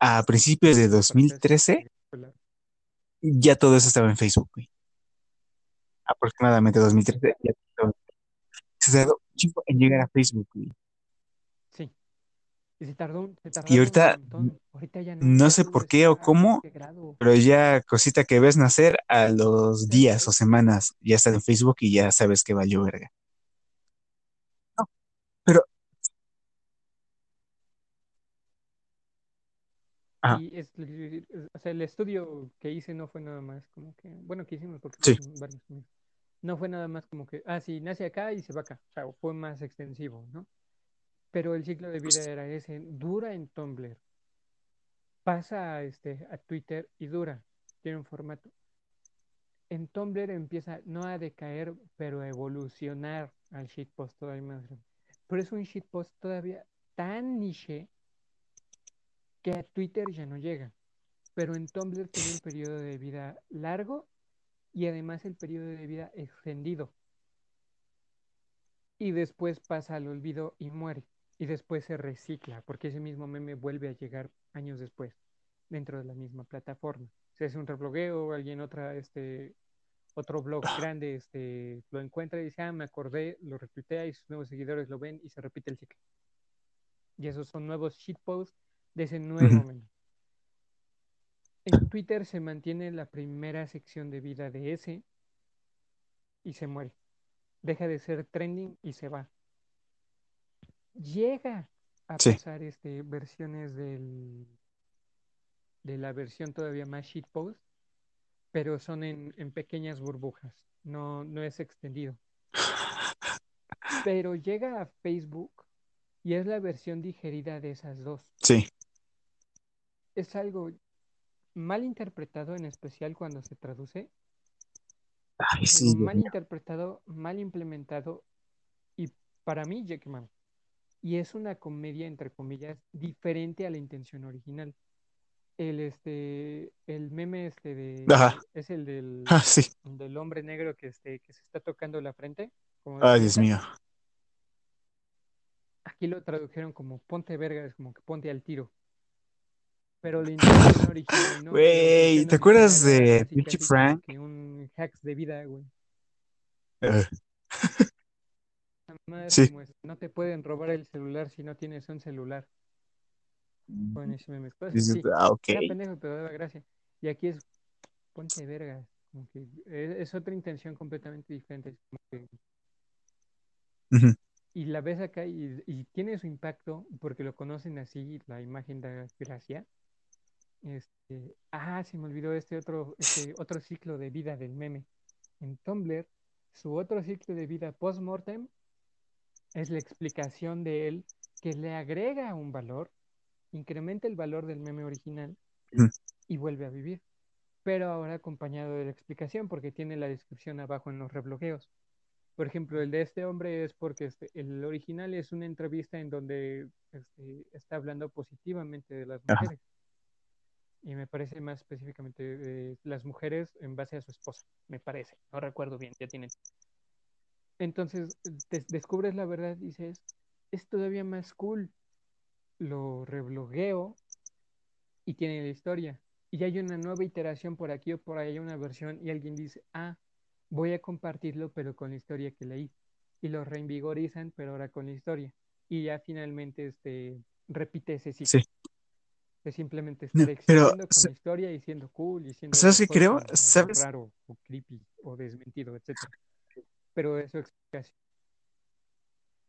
A principios de sorpresa. 2013, Claro. ya todo eso estaba en Facebook, güey. Aproximadamente 2013, ya todo. Se tardó chingo en llegar a Facebook, güey. Sí. Y se tardó, se Y tardaron un ahorita. Ahorita ya no, no sé por qué o cómo, integrado. pero ya cosita que ves nacer a los días o semanas, ya está en Facebook y ya sabes que valió verga. Y es, o sea, el estudio que hice no fue nada más como que, bueno, que hicimos porque sí, varios. No fue nada más como que, ah, sí, nace acá y se va acá. O sea, fue más extensivo, ¿no? Pero el ciclo de vida era ese, dura en Tumblr, pasa a, este, a Twitter y dura, tiene un formato. En Tumblr empieza no a decaer, pero a evolucionar al shitpost todavía más. Pero es un shitpost todavía tan niche que a Twitter ya no llega. Pero en Tumblr tiene un periodo de vida largo y además el periodo de vida extendido. Y después pasa al olvido y muere. Y después se recicla, porque ese mismo meme vuelve a llegar años después, dentro de la misma plataforma. Se hace un reblogueo, alguien otra, este, otro blog grande, este, lo encuentra y dice, ah, me acordé, lo retuitea y sus nuevos seguidores lo ven y se repite el ciclo. Y esos son nuevos shitposts de ese nuevo meme. En Twitter se mantiene la primera sección de vida de ese y se muere. Deja de ser trending y se va. llega a Sí. pasar este, versiones del, de la versión todavía más shitpost, pero son en, en pequeñas burbujas, no, no es extendido. Pero llega a Facebook y es la versión digerida de esas dos. Sí. Es algo mal interpretado, en especial cuando se traduce. Ay, sí. Dios mal interpretado, mal implementado y para mí Jackman. Y es una comedia, entre comillas, diferente a la intención original. El, este, el meme este de... Ajá. Es el del, Ah, sí. del hombre negro que, este, que se está tocando la frente. como Ay, Dios mío. Aquí lo tradujeron como ponte verga, es como que ponte al tiro. Pero la intención original, ¿no? Güey, ¿te acuerdas de Pinche Frank? un hacks de vida, güey. Más Sí. como es, no te pueden robar el celular si no tienes un celular. Bueno, meme. Cosas dices, así. ah, ok. Era pendejo, pero daba gracia. Y aquí es ponte verga. Como que es, es otra intención completamente diferente. como que- y la ves acá y, y tiene su impacto porque lo conocen así, la imagen da gracia. Este, ah, se me olvidó este otro, este otro ciclo de vida del meme. En Tumblr, su otro ciclo de vida post-mortem es la explicación de él que le agrega un valor, incrementa el valor del meme original y vuelve a vivir. Pero ahora acompañado de la explicación porque tiene la descripción abajo en los rebloqueos. Por ejemplo, el de este hombre es porque este, el original es una entrevista en donde este, está hablando positivamente de las Ajá. Y me parece más específicamente de las mujeres en base a su esposa, me parece. No recuerdo bien, ya tienen. Entonces, des- descubres la verdad dices, es todavía más cool. Lo reblogueo y tiene la historia. Y hay una nueva iteración por aquí o por ahí, una versión, y alguien dice, ah, voy a compartirlo, pero con la historia que leí. Y lo reinvigorizan, pero ahora con la historia. Y ya finalmente este, repite ese ciclo. Sí. De simplemente No, estar pero, existiendo con la historia y siendo cool y siendo ¿Sabes qué creo? ¿Sabes? raro o creepy o desmentido, etcétera. Pero eso explicación.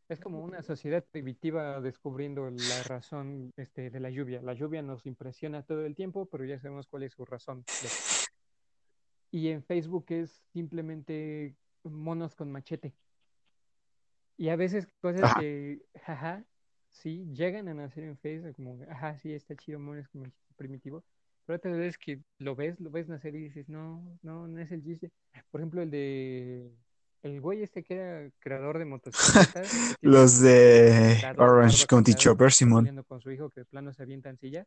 Es como una sociedad primitiva descubriendo la razón este, de la lluvia. La lluvia nos impresiona todo el tiempo, pero ya sabemos cuál es su razón. Y en Facebook es simplemente monos con machete. Y a veces cosas Ajá. que, jaja, sí, llegan a nacer en Facebook, como, ajá, sí, está chido, monos con machete primitivo. Pero otras veces que lo ves, lo ves nacer y dices, no, no, no es el chiste. Por ejemplo, el de el güey este que era creador de motocicletas, Los de Orange County Chopper, Simón. con su hijo que de plano se avientan sillas.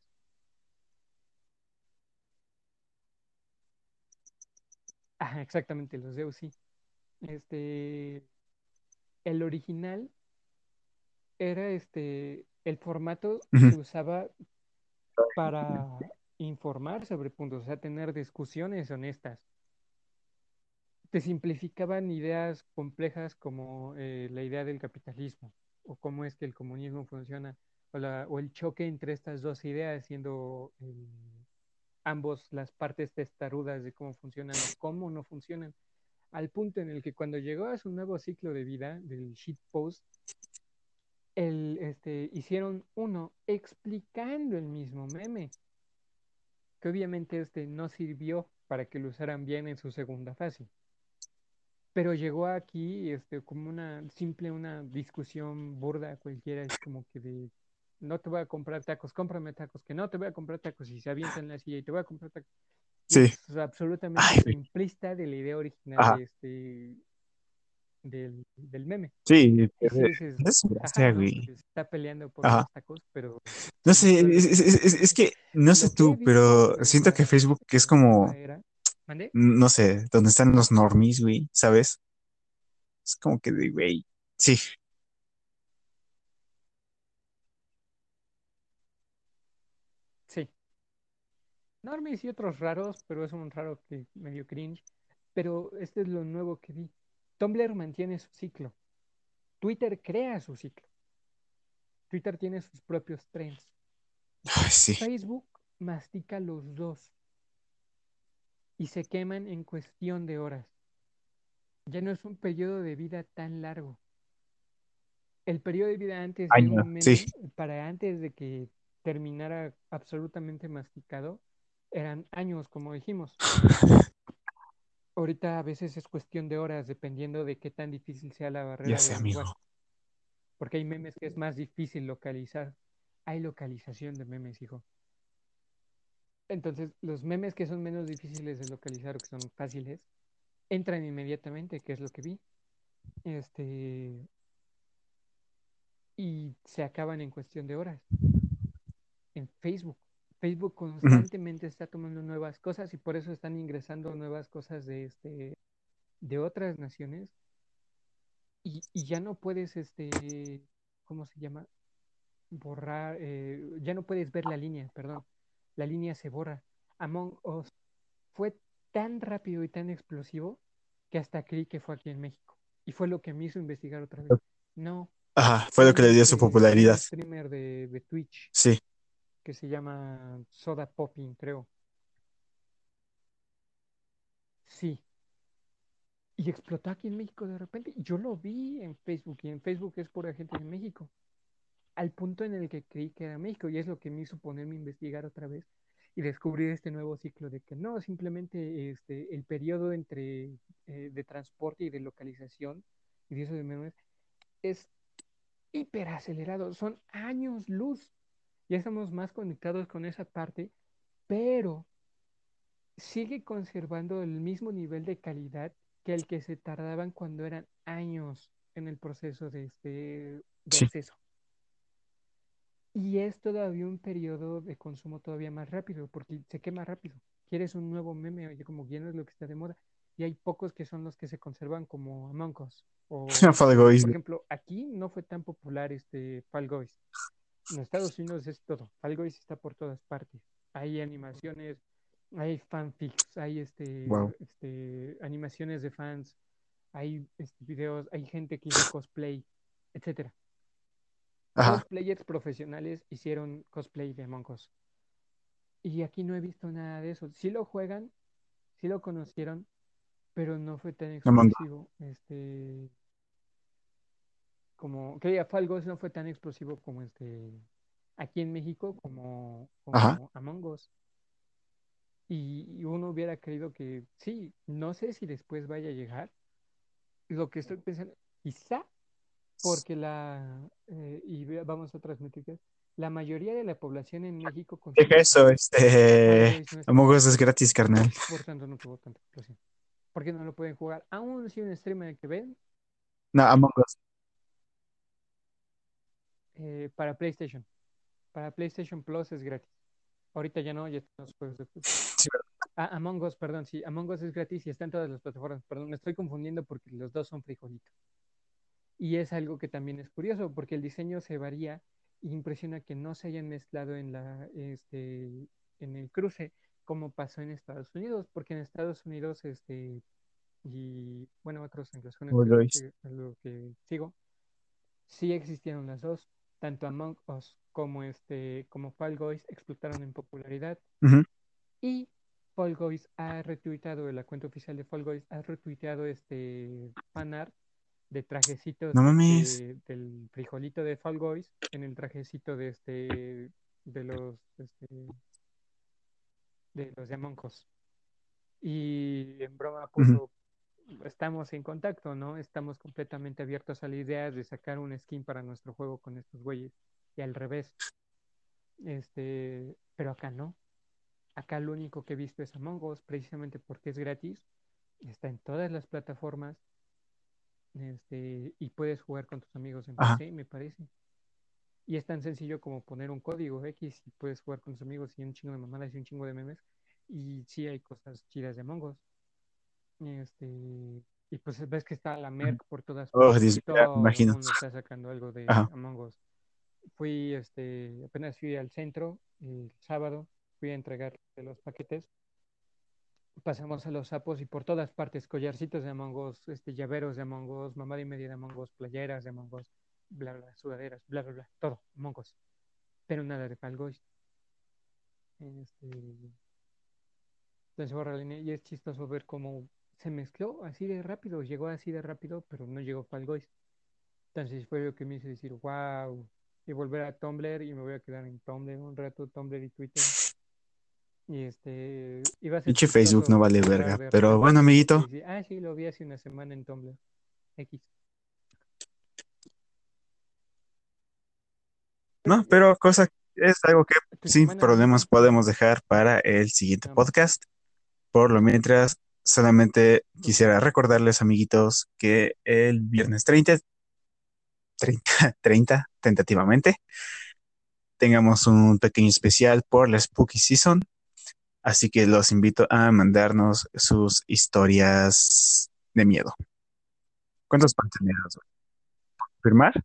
Ajá, exactamente, los de sí. Este, el original era este, el formato se usaba para informar sobre puntos, o sea, tener discusiones honestas. Te simplificaban ideas complejas como eh, la idea del capitalismo o cómo es que el comunismo funciona o, la- o el choque entre estas dos ideas siendo eh, ambos las partes testarudas de cómo funcionan o cómo no funcionan al punto en el que cuando llegó a su nuevo ciclo de vida del shitpost, el, este, hicieron uno explicando el mismo meme, que obviamente este no sirvió para que lo usaran bien en su segunda fase. Pero llegó aquí este, como una simple, una discusión burda cualquiera, es como que de no te voy a comprar tacos, cómprame tacos, que no te voy a comprar tacos y se avientan en la silla y te voy a comprar tacos. Sí. es absolutamente Ay, simplista de la idea original Ajá. de este del, del meme. Sí, sí es gracia, güey. Se está peleando por Ajá. los tacos, pero No sé, es, es- es- que no sé tú, pero siento que Facebook es como, no sé, donde están los normies, güey, ¿sabes? Es como que de, güey, sí, Sí. Normies y otros raros, pero es un raro que medio cringe. Pero este es lo nuevo que vi. Tumblr mantiene su ciclo. Twitter crea su ciclo. Twitter tiene sus propios trends. Ay, sí, Facebook mastica los dos y se queman en cuestión de horas. Ya no es un periodo de vida tan largo. El periodo de vida antes de sí. para antes de que terminara absolutamente masticado, eran años, como dijimos. Ahorita a veces es cuestión de horas, dependiendo de qué tan difícil sea la barrera Ya sé, amigo. Porque hay memes que es más difícil localizar. Hay localización de memes, hijo. Entonces, los memes que son menos difíciles de localizar o que son fáciles, entran inmediatamente, que es lo que vi. Este. Y se acaban en cuestión de horas. En Facebook. Facebook constantemente está tomando nuevas cosas y por eso están ingresando nuevas cosas de este de otras naciones y, y ya no puedes este ¿cómo se llama? borrar eh, ya no puedes ver la línea, perdón. La línea se borra. Among Us fue tan rápido y tan explosivo que hasta creí que fue aquí en México. Y fue lo que me hizo investigar otra vez. No, Ajá, fue lo que le dio su popularidad. streamer de, de Twitch Sí. Que se llama Soda Popping, creo. Sí. Y explotó aquí en México de repente. Yo lo vi en Facebook y en Facebook es pura gente de México. Al punto en el que creí que era México y es lo que me hizo ponerme a investigar otra vez y descubrir este nuevo ciclo de que no, simplemente este, el periodo entre eh, de transporte y de localización y de eso de memes es hiper acelerado. Son años luz ya estamos más conectados con esa parte, pero sigue conservando el mismo nivel de calidad que el que se tardaban cuando eran años en el proceso de, este, de Sí. acceso. Y es todavía un periodo de consumo todavía más rápido, porque se quema rápido. Quieres un nuevo meme, oye, como no es lo que está de moda. Y hay pocos que son los que se conservan como Among Us. O, por ejemplo, aquí no fue tan popular este Fall Guys. En Estados Unidos es todo. Fall Guys está por todas partes. Hay animaciones, hay fanfics, hay este, Wow. este animaciones de fans, hay este, videos, hay gente que hizo cosplay, etcétera. Cosplayers profesionales hicieron cosplay de Among Us. Y aquí no he visto nada de eso. Sí lo juegan, sí lo conocieron, pero no fue tan explosivo. Este, como, que Fall no fue tan explosivo como este, aquí en México, como, como. Among Us. Y, y uno hubiera creído que sí, no sé si después vaya a llegar. Lo que estoy pensando, quizá porque la, eh, y vamos a transmitir que la mayoría de la población en México consume Deja eso, este. Among Us es gratis, carnal. por tanto no tuvo tanta explosión. ¿Por qué no lo pueden jugar? Aún si un streamer que ven No, Among Us. Eh, para PlayStation. Para PlayStation Plus es gratis. Ahorita ya no, ya están los juegos de Sí, Ah, Among Us, perdón, sí, Among Us es gratis y está en todas las plataformas. Perdón, me estoy confundiendo porque los dos son frijolitos. Y es algo que también es curioso porque el diseño se varía y impresiona que no se hayan mezclado en la este en el cruce como pasó en Estados Unidos, porque en Estados Unidos este y bueno, otros anglosajones Fall que, lo que sigo, sí existieron las dos, tanto Among Us como este como Fall Guys explotaron en popularidad. Y Fall Guys ha retuiteado, la cuenta oficial de Fall Guys ha retuiteado este fanart de trajecitos No de- del frijolito de Fall Guys en el trajecito de este de los este, de los de Among Us. Y en broma puso estamos en contacto, ¿no? Estamos completamente abiertos a la idea de sacar un skin para nuestro juego con estos güeyes. Y al revés. Este, pero acá no. Acá lo único que he visto es Among Us, precisamente porque es gratis. Está en todas las plataformas. Este, y puedes jugar con tus amigos en Ajá. PC, me parece. Y es tan sencillo como poner un código X y puedes jugar con tus amigos y un chingo de mamadas y un chingo de memes. Y sí hay cosas chidas de Among Us. Este, y pues ves que está la Merc por todas Oh, partes. Imagino. está sacando algo de Ajá. Among Us. Fui, este, apenas fui al centro el sábado, fui a entregar los paquetes. Pasamos a los sapos y por todas partes, collarcitos de Among Us, este, llaveros de Among Us, mamada y media de Among Us, playeras de Among Us, bla, bla, sudaderas, bla, bla, bla, todo, Among Us. Pero nada de Fall Guys. Este, entonces, y es chistoso ver cómo se mezcló así de rápido, llegó así de rápido, pero no llegó Fall Guys. Entonces fue lo que me hizo decir, wow, y volver a Tumblr y me voy a quedar en Tumblr un rato, Tumblr y Twitter. Y este, iba a ser Pinche Facebook no vale verga. Pero bueno, amiguito. ah, sí, lo vi hace una semana en Tumblr. X. No, pero cosa es algo que sin problemas podemos dejar para el siguiente podcast. Por lo mientras, solamente quisiera recordarles, amiguitos, que el viernes 30, 30, 30 tentativamente, tengamos un pequeño especial por la Spooky Season. Así que los invito a mandarnos sus historias de miedo. ¿Cuántos van a tener? ¿Firmar?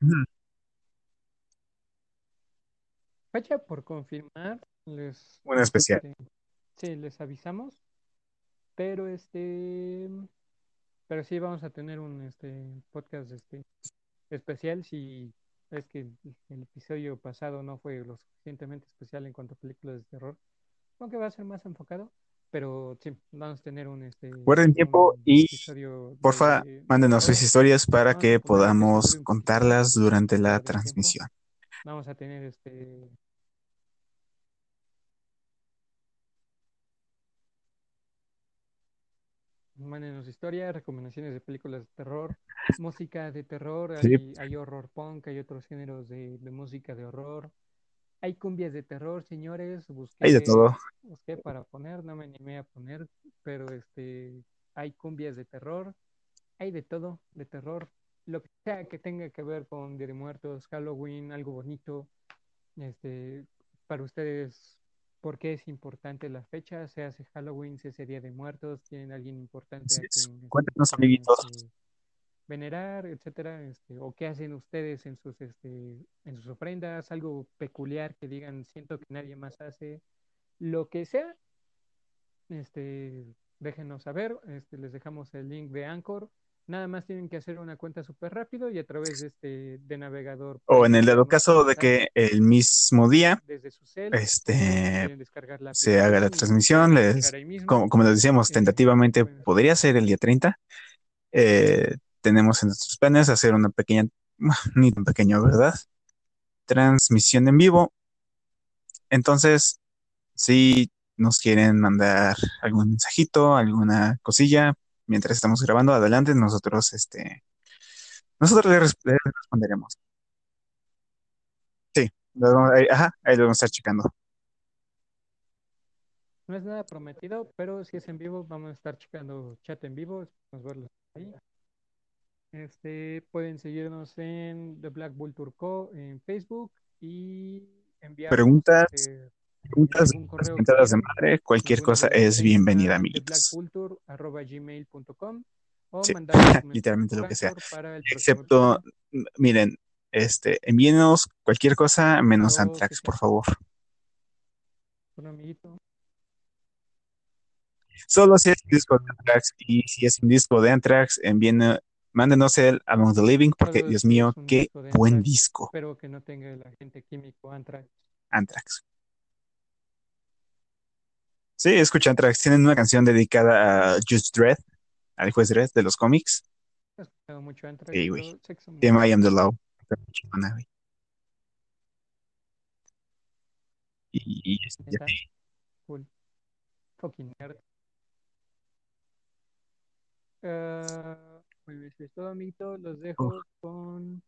Mm, Fecha por confirmar, les, Un especial. Sí, les avisamos, pero este, pero sí vamos a tener un este podcast este especial si es que el, episodio pasado no fue lo suficientemente especial en cuanto a películas de terror, aunque va a ser más enfocado, pero sí, vamos a tener un este Guarden tiempo y porfa, de, de mándenos sus historias para que podamos contarlas durante la transmisión. Vamos a tener este Mándenos historias, recomendaciones de películas de terror, música de terror, Sí, hay, hay horror punk, hay otros géneros de, de música de horror, hay cumbias de terror, señores, hay de busqué, todo. busqué para poner, no me animé a poner, pero este, hay cumbias de terror, hay de todo, de terror, lo que sea que tenga que ver con Día de Muertos, Halloween, algo bonito, este, para ustedes, ¿por qué es importante la fecha? ¿Se hace Halloween, se hace Día de Muertos? ¿Tienen alguien importante a quien este, Cuéntenos, quieren amiguitos. este, venerar, etcétera? Este, ¿o qué hacen ustedes en sus, este, en sus ofrendas? Algo peculiar que digan, siento que nadie más hace, lo que sea, este, déjenos saber, este, les dejamos el link de Anchor. Nada más tienen que hacer una cuenta súper rápido y a través de este de navegador O en el pueden dado caso de que el mismo día desde su cel, este, la se haga la transmisión, les, como, como les decíamos, Eh, tentativamente podría ser el día 30. Eh, tenemos en nuestros planes hacer una pequeña, ni tan pequeño, ¿verdad? Transmisión en vivo. Entonces, si nos quieren mandar algún mensajito, alguna cosilla, mientras estamos grabando, adelante, nosotros, este, nosotros les responderemos. Sí, lo vamos- ahí- ajá, ahí lo vamos a estar checando. No es nada prometido, pero si es en vivo, vamos a estar checando chat en vivo, verlos ahí. Este, pueden seguirnos en The Black Bull Turco en Facebook y enviarnos Preguntas, este, preguntas, que mentadas de madre, cualquier cosa es bienvenida, amiguitos. Sí, literalmente lo que sea. Excepto, miren, este, envíenos cualquier cosa menos Antrax, por favor. Solo si es un disco de Anthrax y si es un disco de Anthrax, envíen, mándenos el Among the Living, porque Dios mío, qué buen disco, espero que no tenga el agente químico Anthrax. Anthrax. Sí, escucha Anthrax, tienen una canción dedicada a Judge Dredd, al juez Dredd de los cómics. He escuchado mucho Anthrax, Sí, güey. muy llama I Am the. Law. Está muy chingona, güey. Y, y. Cool. Fucking nerd. Ah, pues eso es todo, amiguito. Los dejo con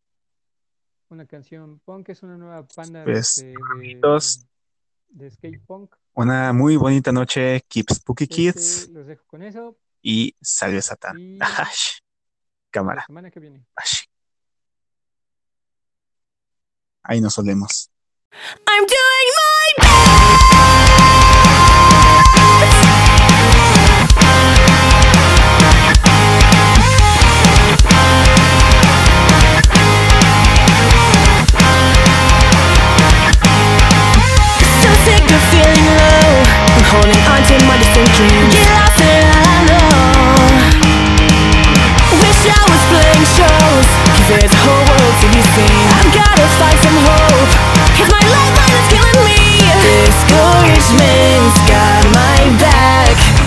una canción punk. Es una nueva banda de, pues, este, amiguitos, de, de skate punk. Una muy bonita noche. Keep Spooky Este, Kids los dejo con eso. y salve Satán. Y Ash, la cámara. semana que viene. Ash. Ahí nos solemos. I'm doing my best. Get lost I Wish I was playing shows there's a whole world to be seen I've gotta is killing me Discouragement's got my back.